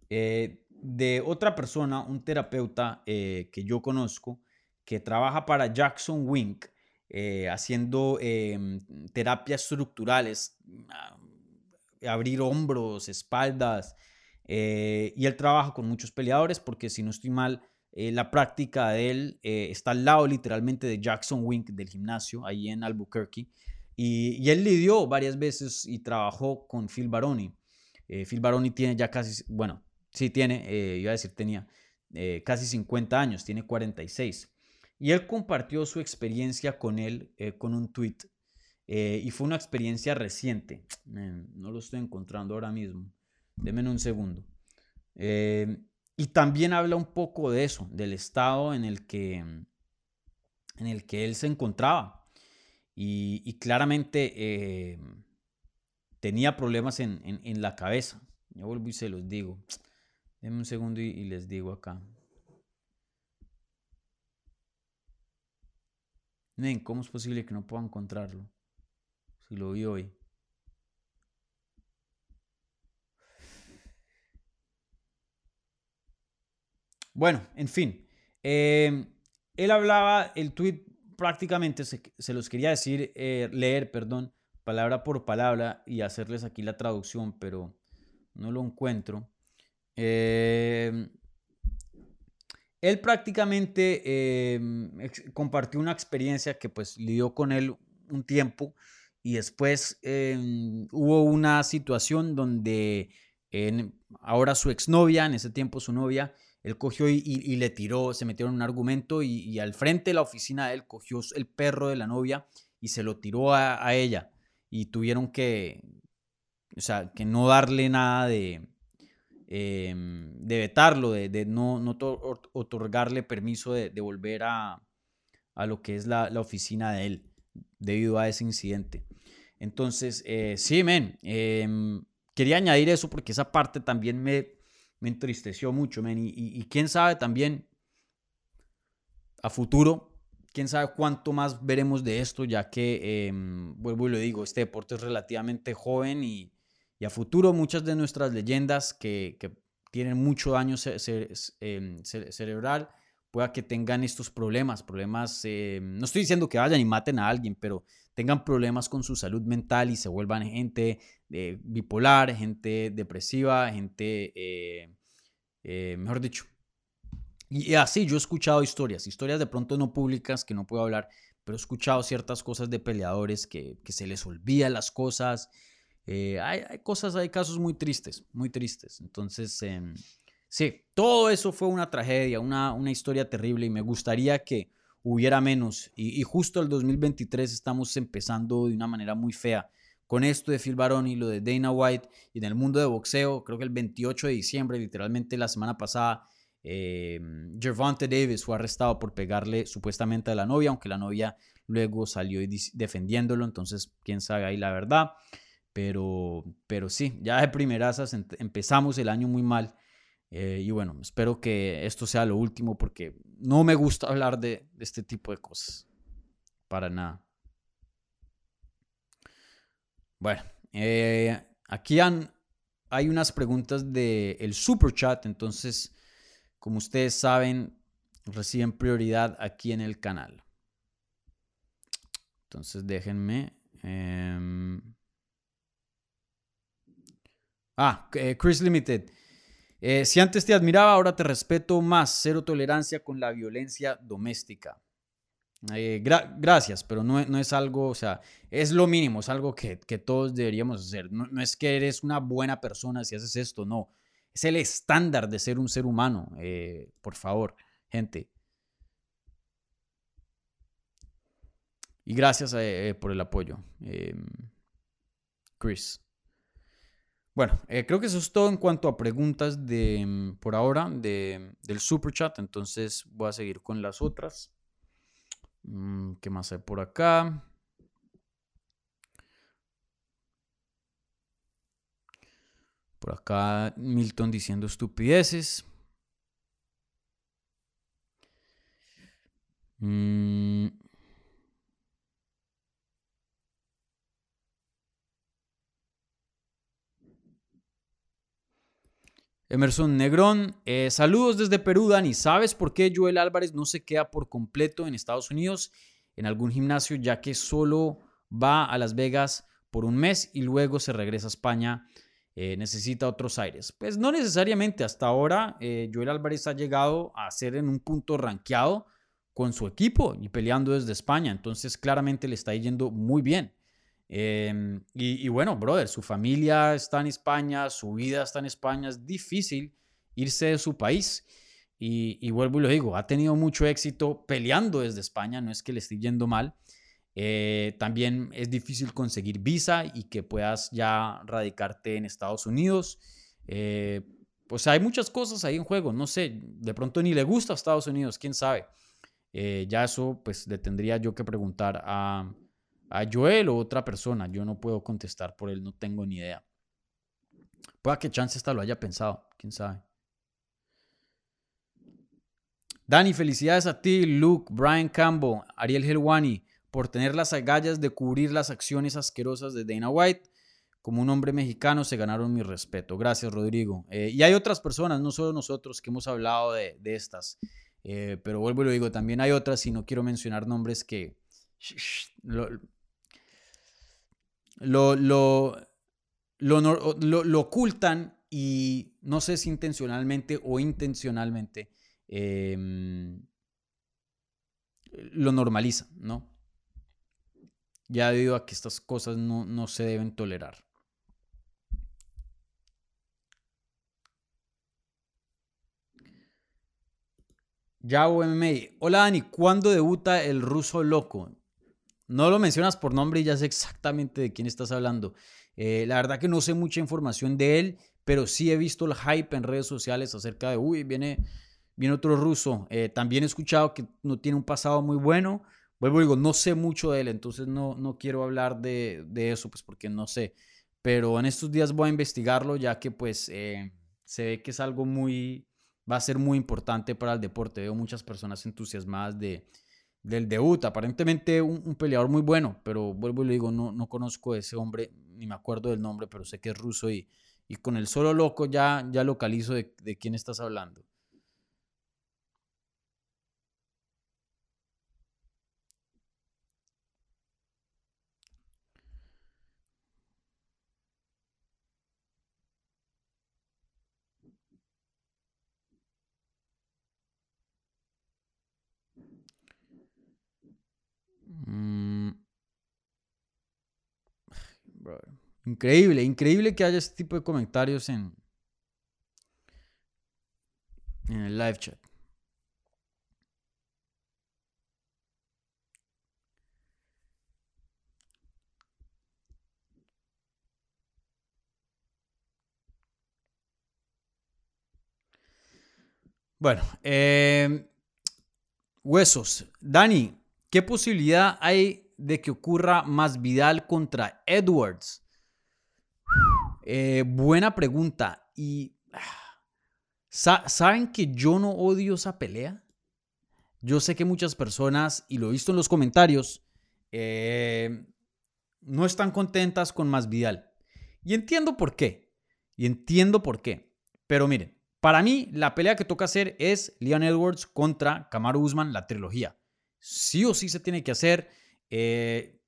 Eh, de otra persona, un terapeuta eh, que yo conozco, que trabaja para Jackson Wink, eh, haciendo em, terapias estructurales, ah, abrir hombros, espaldas, y él trabaja con muchos peleadores porque si no estoy mal, la práctica de él está al lado literalmente de Jackson Wink del gimnasio, ahí en Albuquerque, y, y él lidió varias veces y trabajó con Phil Baroni. Phil Baroni tiene ya casi, bueno, Sí, tiene, eh, iba a decir, tenía eh, casi 50 años, tiene 46. Y él compartió su experiencia con él eh, con un tweet. y fue una experiencia reciente. no lo estoy encontrando ahora mismo. Deme un segundo. y también habla un poco de eso, del estado en el que, en el que él se encontraba. Y, claramente eh, tenía problemas en, la cabeza. Yo vuelvo y se los digo. Denme un segundo y les digo acá. ¿cómo es posible que no pueda encontrarlo? Si lo vi hoy. Bueno, en fin. Em, él hablaba, el tweet prácticamente se, los quería decir, eh, leer, perdón, palabra por palabra y hacerles aquí la traducción, pero no lo encuentro. Eh, él prácticamente em, compartió una experiencia que pues lidió con él un tiempo y después em, hubo una situación donde ahora su exnovia, en ese tiempo su novia, él cogió y, le tiró, se metió en un argumento y, al frente de la oficina de él cogió el perro de la novia y se lo tiró a ella y tuvieron que, o sea, que no darle nada de, Em, de vetarlo, de, no, no otorgarle permiso de, volver a, lo que es la, oficina de él debido a ese incidente. Entonces, eh, sí, men, em, quería añadir eso porque esa parte también me, me entristeció mucho, men, y, quién sabe también a futuro, quién sabe cuánto más veremos de esto, ya que, em, vuelvo y lo digo, este deporte es relativamente joven y, y a futuro muchas de nuestras leyendas que, tienen mucho daño em, cerebral, pueda que tengan estos problemas, problemas, em, no estoy diciendo que vayan y maten a alguien, pero tengan problemas con su salud mental y se vuelvan gente eh, bipolar, gente depresiva, gente, eh, eh, mejor dicho. Y, así yo he escuchado historias, historias de pronto no públicas que no puedo hablar, pero he escuchado ciertas cosas de peleadores que, que se les olvidan las cosas eh, hay, cosas, hay casos muy tristes, muy tristes. Entonces, em, sí, todo eso fue una tragedia, una, una historia terrible y me gustaría que hubiera menos. Y, justo el 2023 estamos empezando de una manera muy fea. Con esto de Phil Baroni, lo de Dana White y en el mundo de boxeo, creo que el 28 de diciembre, literalmente la semana pasada, eh, Gervonta Davis fue arrestado por pegarle supuestamente a la novia, aunque la novia luego salió defendiéndolo, entonces quién sabe ahí la verdad. Pero, pero sí, ya de primeras empezamos el año muy mal. Eh, y bueno, espero que esto sea lo último porque no me gusta hablar de, este tipo de cosas. Para nada. Bueno, eh, aquí hay unas preguntas del el super chat. Entonces, como ustedes saben, reciben prioridad aquí en el canal. Entonces, déjenme. Em, Ah, eh, Chris Limited. Eh, si antes te admiraba, ahora te respeto más. Cero tolerancia con la violencia doméstica. Eh, gracias, pero no, no, es algo, o sea, es lo mínimo, es algo que, todos deberíamos hacer. No, no, es que eres una buena persona si haces esto, no. Es el estándar de ser un ser humano. por favor, gente. Y gracias por el apoyo, em, Chris. Bueno, eh, creo que eso es todo en cuanto a preguntas de, mm, por ahora de, del super chat. Entonces voy a seguir con las otras. Mm, ¿Qué más hay por acá? Por acá Milton diciendo estupideces. Mm, Emerson Negrón, eh, saludos desde Perú, Dani. ¿Sabes por qué Joel Álvarez no se queda por completo en Estados Unidos en algún gimnasio, ya que solo va a Las Vegas por un mes y luego se regresa a España? Eh, necesita otros aires. Pues no necesariamente. Hasta ahora, eh, Joel Álvarez ha llegado a ser en un punto rankeado con su equipo y peleando desde España. Entonces, claramente le está yendo muy bien. Em, y, bueno, brother, su familia está en España, su vida está en España, es difícil irse de su país. Y, vuelvo y lo digo, ha tenido mucho éxito peleando desde España, no es que le esté yendo mal. Eh, también es difícil conseguir visa y que puedas ya radicarte en Estados Unidos. Eh, sea, hay muchas cosas ahí en juego. No sé, de pronto ni le gusta a Estados Unidos, quién sabe. Eh, ya eso, pues le tendría yo que preguntar a, a Joel o otra persona. Yo no puedo contestar por él, no tengo ni idea. Pueda que Chance hasta lo haya pensado, quién sabe. Dani, felicidades a ti, Luke, Brian Campbell, Ariel Helwani, por tener las agallas de cubrir las acciones asquerosas de Dana White. Como un hombre mexicano se ganaron mi respeto. Gracias, Rodrigo. Eh, y hay otras personas, no solo nosotros, que hemos hablado de, estas. Eh, pero vuelvo y lo digo, también hay otras y no quiero mencionar nombres que lo, lo, ocultan y no sé si intencionalmente o intencionalmente em, lo normaliza, ¿no? Ya debido a que estas cosas no, no se deben tolerar. Yao MMA. Hola Dani, ¿cuándo debuta el ruso loco? No lo mencionas por nombre y ya sé exactamente de quién estás hablando. Eh, la verdad que no sé mucha información de él, pero sí he visto el hype en redes sociales acerca de, uy, viene, viene otro ruso. Eh, también he escuchado que no tiene un pasado muy bueno. Vuelvo digo, no sé mucho de él, entonces no, no quiero hablar de, eso, pues porque no sé. Pero en estos días voy a investigarlo ya que pues eh, se ve que es algo muy, va a ser muy importante para el deporte. Veo muchas personas entusiasmadas de, del debut. Aparentemente un, peleador muy bueno, pero vuelvo y le digo, no, no conozco a ese hombre, ni me acuerdo del nombre, pero sé que es ruso y, y con el solo loco ya, ya localizo de, de quién estás hablando. Mm. Increíble, increíble que haya este tipo de comentarios en, en el live chat. Bueno, eh, huesos. Dani, ¿Qué posibilidad hay de que ocurra más Vidal contra Edwards? Eh, buena pregunta. Y ¿saben que yo no odio esa pelea? Yo sé que muchas personas, y lo he visto en los comentarios, eh, no están contentas con más Vidal. Y entiendo por qué. Y entiendo por qué. Pero miren, para mí la pelea que toca hacer es Leon Edwards contra Kamaru Usman, la trilogía sí o sí se tiene que hacer. Eh,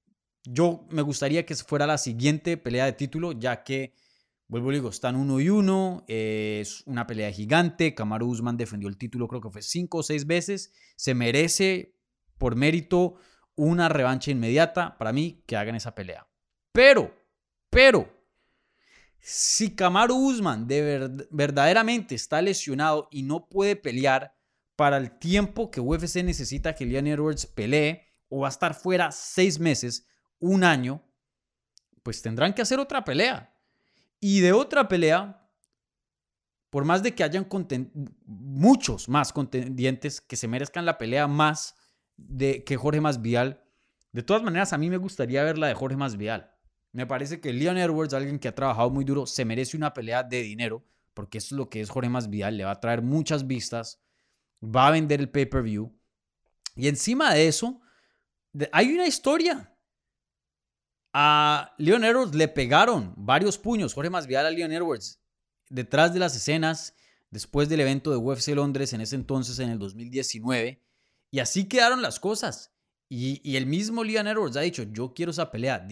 yo me gustaría que fuera la siguiente pelea de título, ya que, vuelvo y digo, están uno y uno, es una pelea gigante, Kamaru Usman defendió el título creo que fue cinco o seis veces, se merece por mérito una revancha inmediata para mí que hagan esa pelea. Pero, pero, si Kamaru Usman de verdaderamente está lesionado y no puede pelear, para el tiempo que UFC necesita que Leon Edwards pelee o va a estar fuera seis meses, un año, pues tendrán que hacer otra pelea. Y de otra pelea, por más de que hayan muchos más contendientes que se merezcan la pelea más de que Jorge Masvidal, de todas maneras a mí me gustaría ver la de Jorge Masvidal. Me parece que Leon Edwards, alguien que ha trabajado muy duro, se merece una pelea de dinero, porque eso es lo que es Jorge Masvidal, le va a traer muchas vistas va a vender el pay-per-view. Y encima de eso, hay una historia. A Leon Edwards le pegaron varios puños. Jorge Masvidal a Leon Edwards detrás de las escenas después del evento de UFC Londres en ese entonces, en el 2019. Y así quedaron las cosas. Y, el mismo Leon Edwards ha dicho, yo quiero esa pelea.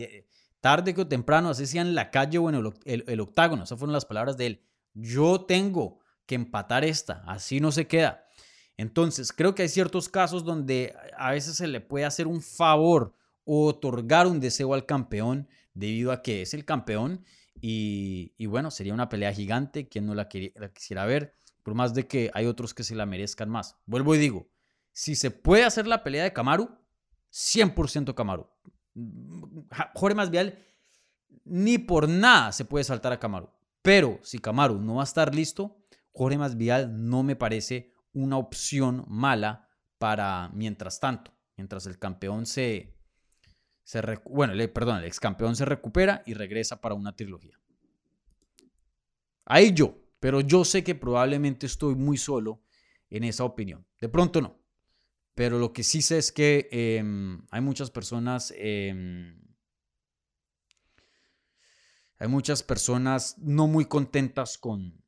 Tarde o temprano, así sea en la calle o en el, el octágono. Esas fueron las palabras de él. Yo tengo que empatar esta. Así no se queda. Entonces, creo que hay ciertos casos donde a veces se le puede hacer un favor o otorgar un deseo al campeón debido a que es el campeón y, bueno, sería una pelea gigante, quien no la, quisiera ver, por más de que hay otros que se la merezcan más. Vuelvo y digo, si se puede hacer la pelea de Kamaru, 100% Kamaru. Jorge Masvidal ni por nada se puede saltar a Kamaru. Pero si Kamaru no va a estar listo, Jorge Masvidal no me parece una opción mala para mientras tanto, mientras el campeón se, se bueno, perdón, el ex campeón se recupera y regresa para una trilogía. Ahí yo, pero yo sé que probablemente estoy muy solo en esa opinión. De pronto no. Pero lo que sí sé es que em, hay muchas personas, em, hay muchas personas no muy contentas con,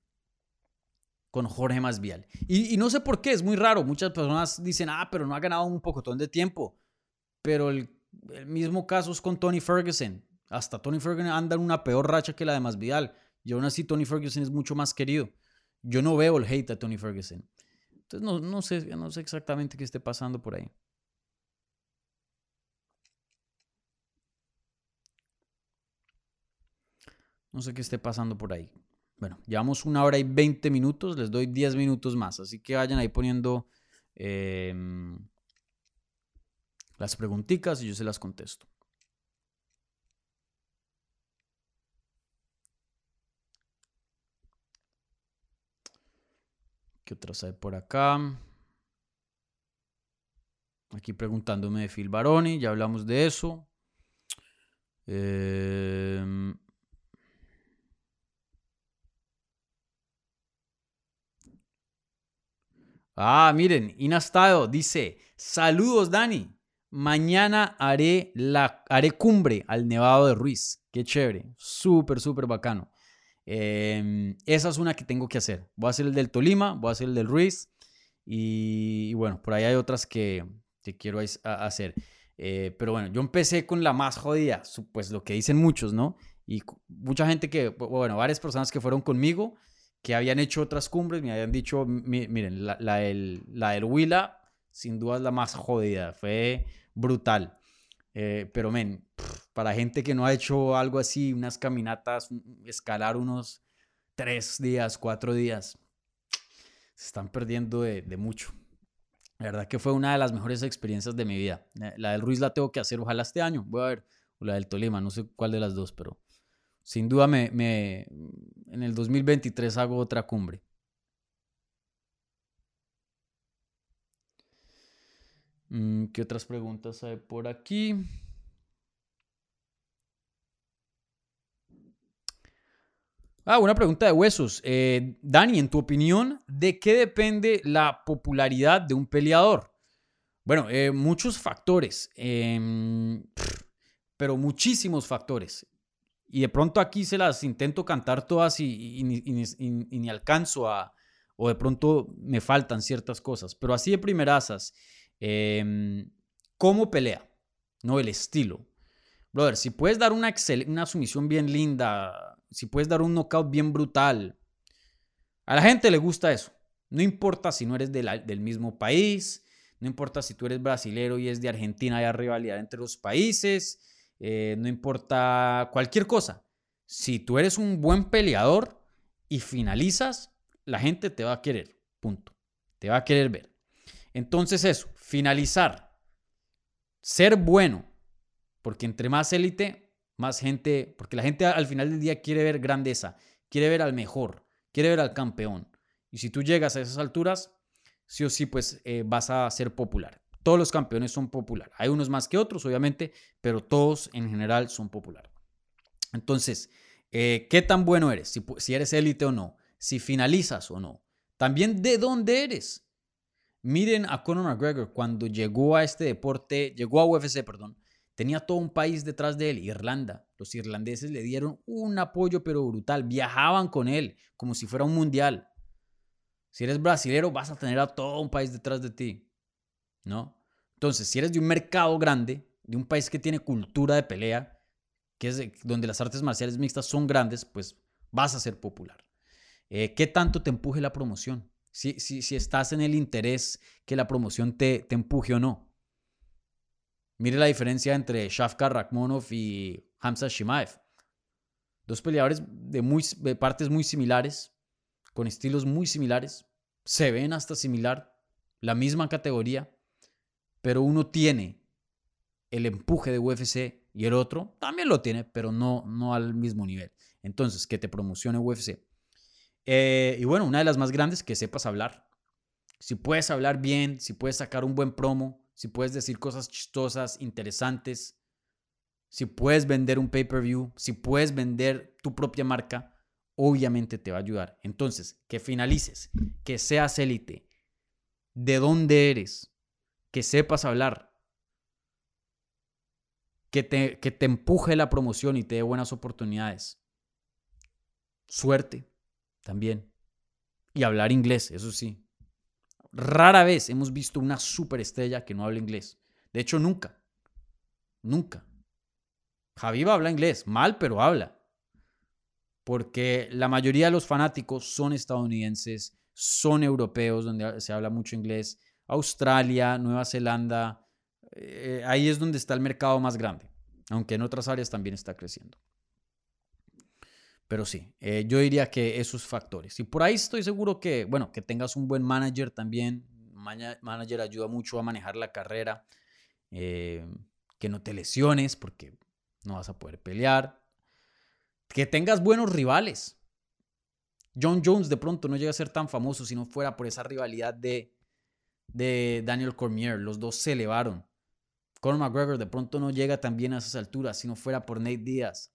con Jorge Masvial. Y, y, no sé por qué, es muy raro. Muchas personas dicen, ah, pero no ha ganado un pocotón de tiempo. Pero el, mismo caso es con Tony Ferguson. Hasta Tony Ferguson anda en una peor racha que la de Masvidal. Y aún así Tony Ferguson es mucho más querido. Yo no veo el hate a Tony Ferguson. Entonces no, no, sé, no sé exactamente qué esté pasando por ahí. No sé qué esté pasando por ahí. Bueno, llevamos una hora y 20 minutos, les doy 10 minutos más, así que vayan ahí poniendo em, las preguntitas y yo se las contesto. ¿Qué otras hay por acá? Aquí preguntándome de Phil Baroni, ya hablamos de eso. Em, ah, miren, Inastado dice, saludos Dani, mañana haré, la, haré cumbre al Nevado de Ruiz. Qué chévere, súper, súper bacano. Em, esa es una que tengo que hacer. Voy a hacer el del Tolima, voy a hacer el del Ruiz. Y, bueno, por ahí hay otras que, quiero hacer. Eh, pero bueno, yo empecé con la más jodida, pues lo que dicen muchos, ¿no? Y mucha gente que, bueno, varias personas que fueron conmigo, que habían hecho otras cumbres, me habían dicho, miren, la, la, del, la del Huila, sin duda es la más jodida, fue brutal. Eh, pero, men, para gente que no ha hecho algo así, unas caminatas, escalar unos tres días, cuatro días, se están perdiendo de, mucho. La verdad que fue una de las mejores experiencias de mi vida. Eh, la del Ruiz la tengo que hacer, ojalá este año, voy a ver, o la del Tolima, no sé cuál de las dos, pero sin duda me, me en el 2023 hago otra cumbre. Mm, ¿Qué otras preguntas hay por aquí? Ah, una pregunta de huesos. Eh, Dani, en tu opinión, ¿de qué depende la popularidad de un peleador? Bueno, eh, muchos factores, em, pero muchísimos factores. Y de pronto aquí se las intento cantar todas y, ni alcanzo a, o de pronto me faltan ciertas cosas. Pero así de primerasas, eh, ¿cómo pelea? No el estilo. Brother, si puedes dar una, una sumisión bien linda, si puedes dar un knockout bien brutal, a la gente le gusta eso. No importa si no eres del mismo país, no importa si tú eres brasilero y es de Argentina, hay rivalidad entre los países, eh, no importa cualquier cosa. Si tú eres un buen peleador y finalizas, la gente te va a querer. Punto. Te va a querer ver. Entonces eso, finalizar. Ser bueno. Porque entre más élite, más gente, porque la gente al final del día quiere ver grandeza, quiere ver al mejor, quiere ver al campeón. Y si tú llegas a esas alturas, sí o sí, pues eh, vas a ser popular. Todos los campeones son populares. Hay unos más que otros, obviamente, pero todos en general son populares. Entonces, eh, ¿qué tan bueno eres? Si, si eres élite o no. Si finalizas o no. También de dónde eres. Miren a Conor McGregor cuando llegó a este deporte, llegó a UFC, perdón, tenía todo un país detrás de él, Irlanda. Los irlandeses le dieron un apoyo pero brutal, viajaban con él como si fuera un mundial. Si eres brasilero vas a tener a todo un país detrás de ti, ¿no? Entonces, si eres de un mercado grande, de un país que tiene cultura de pelea, que es donde las artes marciales mixtas son grandes, pues vas a ser popular. Eh, ¿Qué tanto te empuje la promoción? si, si, estás en el interés que la promoción te, te empuje o no. Mire la diferencia entre Shafkar Rakhmonov y Hamza Shimaev. Dos peleadores de, muy, de partes muy similares, con estilos muy similares, se ven hasta similar, la misma categoría, pero uno tiene el empuje de UFC y el otro también lo tiene, pero no, no al mismo nivel. Entonces, que te promocione UFC Eh, y bueno, una de las más grandes, que sepas hablar. Si puedes hablar bien, si puedes sacar un buen promo, si puedes decir cosas chistosas, interesantes, si puedes vender un pay-per-view, si puedes vender tu propia marca, obviamente te va a ayudar. Entonces, que finalices, que seas élite, de dónde eres, que sepas hablar, que te, que te empuje la promoción y te dé buenas oportunidades. Suerte también. Y hablar inglés, eso sí. Rara vez hemos visto una superestrella que no habla inglés. De hecho, nunca. Nunca. Javiva habla inglés, mal, pero habla. Porque la mayoría de los fanáticos son estadounidenses, son europeos, donde se habla mucho inglés. Australia, Nueva Zelanda, eh, ahí es donde está el mercado más grande, aunque en otras áreas también está creciendo. Pero sí, eh, yo diría que esos factores. Y por ahí estoy seguro que, bueno, que tengas un buen manager también. Manager ayuda mucho a manejar la carrera. Eh, que no te lesiones porque no vas a poder pelear. Que tengas buenos rivales. John Jones de pronto no llega a ser tan famoso si no fuera por esa rivalidad de, de Daniel Cormier. Los dos se elevaron. Conor McGregor de pronto no llega tan bien a esas alturas si no fuera por Nate Díaz.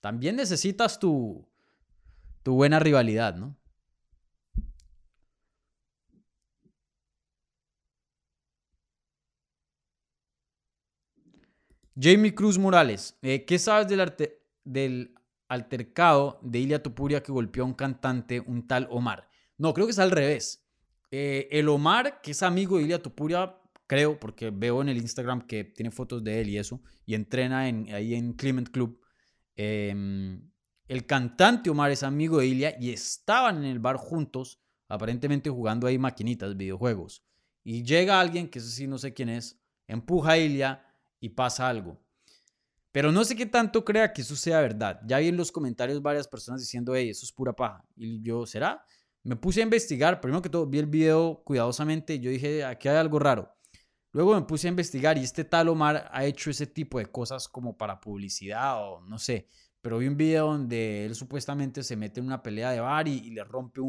También necesitas tu, tu buena rivalidad, ¿no? Jamie Cruz Morales, eh, ¿qué sabes del, arte, del altercado de Ilia Topuria que golpeó a un cantante, un tal Omar? No, creo que es al revés. Eh, el Omar, que es amigo de Ilia Topuria, creo, porque veo en el Instagram que tiene fotos de él y eso, y entrena en, ahí en Clement Club. Em, el cantante Omar es amigo de Ilia y estaban en el bar juntos, aparentemente jugando ahí maquinitas, videojuegos. Y llega alguien, que eso sí no sé quién es, empuja a Ilia y pasa algo. Pero no sé qué tanto crea que eso sea verdad. Ya vi en los comentarios varias personas diciendo, hey, eso es pura paja. Y yo, ¿será? Me puse a investigar. Primero que todo, vi el video cuidadosamente. Yo dije, aquí hay algo raro. Luego me puse a investigar y este tal Omar ha hecho ese tipo de cosas como para publicidad o no sé. Pero vi un video donde él supuestamente se mete en una pelea de bar y, le rompe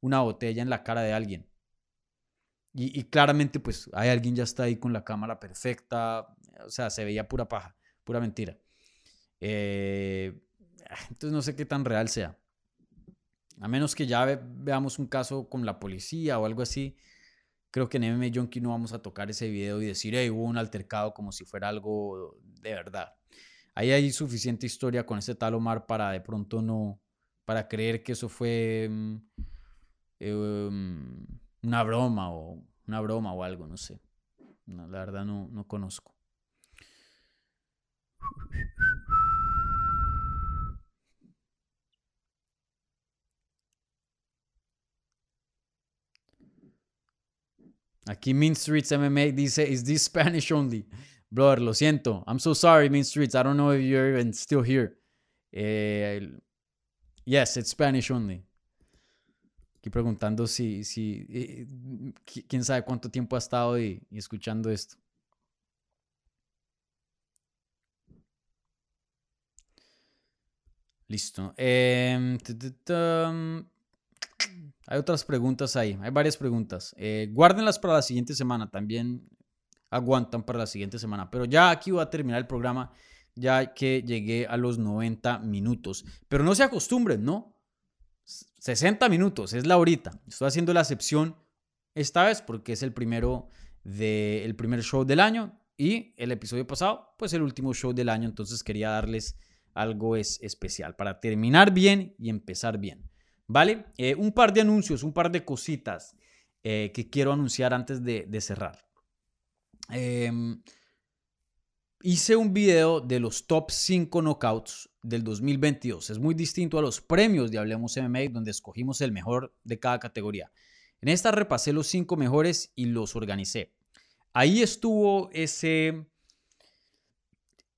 una botella en la cara de alguien. Y, y, claramente pues hay alguien ya está ahí con la cámara perfecta, o sea, se veía pura paja, pura mentira. Eh, entonces no sé qué tan real sea. A menos que ya veamos un caso con la policía o algo así, creo que en MMA Junkie no vamos a tocar ese video y decir, hey, hubo un altercado como si fuera algo de verdad. Ahí hay suficiente historia con ese tal Omar para de pronto no, para creer que eso fue mm, em, una broma o una broma o algo, no sé. la verdad no, no conozco. Aquí Mean Streets MMA dice, is this Spanish only? Brother, lo siento. I'm so sorry, Mean Streets. I don't know if you're even still here. Eh, yes, it's Spanish only. Aquí preguntando si, si eh, quién sabe cuánto tiempo ha estado y escuchando esto. Listo. Em, hay otras preguntas ahí. Hay varias preguntas. Eh, guárdenlas para la siguiente semana. También aguantan para la siguiente semana. Pero ya aquí voy a terminar el programa. Ya que llegué a los 90 minutos. Pero no se acostumbren, ¿no? 60 minutos es la horita. Estoy haciendo la excepción esta vez porque es el primero del primer show del año. Y el episodio pasado, pues el último show del año. Entonces quería darles algo es especial para terminar bien y empezar bien. ¿Vale? Eh, un par de anuncios, un par de cositas eh, que quiero anunciar antes de, cerrar. Em, hice un video de los top 5 knockouts del 2022. Es muy distinto a los premios de Hablemos MMA, donde escogimos el mejor de cada categoría. En esta repasé los 5 mejores y los organicé. Ahí estuvo ese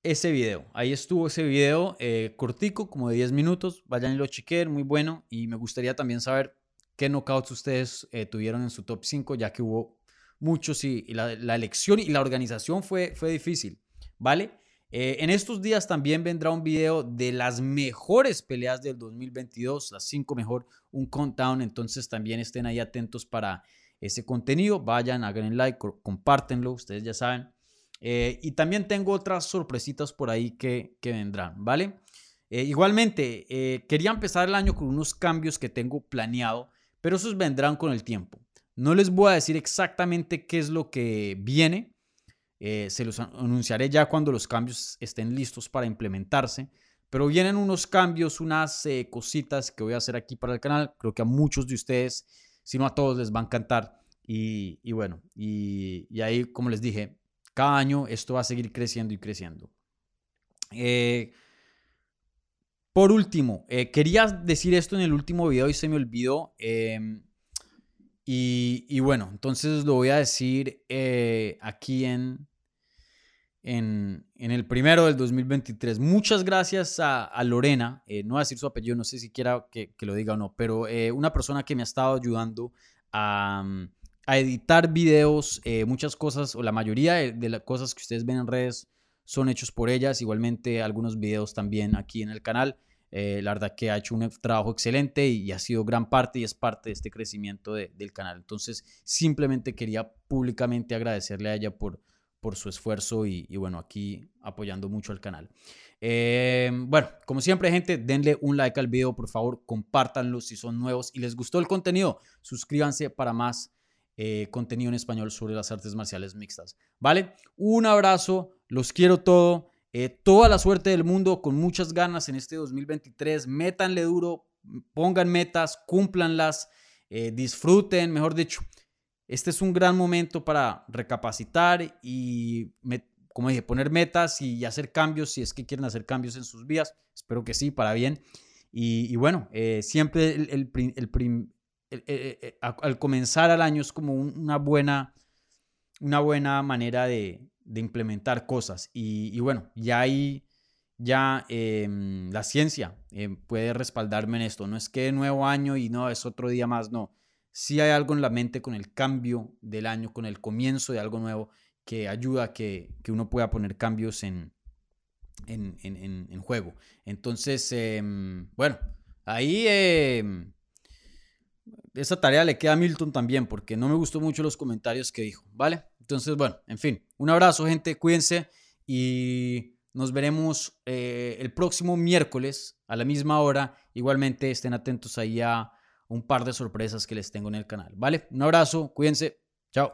ese video. Ahí estuvo ese video eh, cortico, como de 10 minutos. Vayan y lo chequen, muy bueno. Y me gustaría también saber qué knockouts ustedes eh, tuvieron en su top 5, ya que hubo muchos y, la, elección y la organización fue, fue difícil, ¿vale? Eh, en estos días también vendrá un video de las mejores peleas del 2022, las cinco mejor, un countdown, entonces también estén ahí atentos para ese contenido, vayan, hagan like, compártenlo, ustedes ya saben. Eh, y también tengo otras sorpresitas por ahí que, que vendrán, ¿vale? Eh, igualmente, quería empezar el año con unos cambios que tengo planeado, pero esos vendrán con el tiempo. No les voy a decir exactamente qué es lo que viene, eh, se los anunciaré ya cuando los cambios estén listos para implementarse. Pero vienen unos cambios, unas eh, cositas que voy a hacer aquí para el canal. Creo que a muchos de ustedes, si no a todos, les va a encantar. Y, bueno, y, ahí, como les dije, cada año esto va a seguir creciendo y creciendo. Eh, por último, quería decir esto en el último video y se me olvidó. Em, y, bueno, entonces lo voy a decir aquí en, en, el primero del 2023. Muchas gracias a, Lorena, eh, no voy a decir su apellido, no sé si quiera que, lo diga o no, pero eh, una persona que me ha estado ayudando a, editar videos, eh, muchas cosas, o la mayoría de, las cosas que ustedes ven en redes son hechos por ellas, igualmente algunos videos también aquí en el canal. la verdad que ha hecho un trabajo excelente y, ha sido gran parte y es parte de este crecimiento del canal. Entonces, simplemente quería públicamente agradecerle a ella por, por su esfuerzo y, bueno, aquí apoyando mucho al canal. Eh, bueno, como siempre, gente, denle un like al video, por favor, compártanlo si son nuevos y les gustó el contenido. Suscríbanse para más eh, contenido en español sobre las artes marciales mixtas. ¿Vale? Un abrazo, los quiero todo. Eh, toda la suerte del mundo, con muchas ganas en este 2023. Métanle duro, pongan metas, cúmplanlas, disfruten, mejor dicho este es un gran momento para recapacitar y, como dije, poner metas y hacer cambios si es que quieren hacer cambios en sus vidas. Espero que sí, para bien. Y, bueno, eh, siempre el, eh, eh, al comenzar al año es como una buena, una buena manera de, implementar cosas. Y, bueno, ya ahí ya em, la ciencia puede respaldarme en esto. No es que nuevo año y no es otro día más, no si hay algo en la mente con el cambio del año, con el comienzo de algo nuevo, que ayuda a que, uno pueda poner cambios en, en, juego. Entonces, em, bueno, ahí em, esa tarea le queda a Milton también, porque no me gustó mucho los comentarios que dijo, ¿vale? Entonces, bueno, en fin, un abrazo, gente, cuídense y nos veremos eh, el próximo miércoles a la misma hora. Igualmente, estén atentos ahí a un par de sorpresas que les tengo en el canal. ¿Vale? Un abrazo, cuídense. Chao.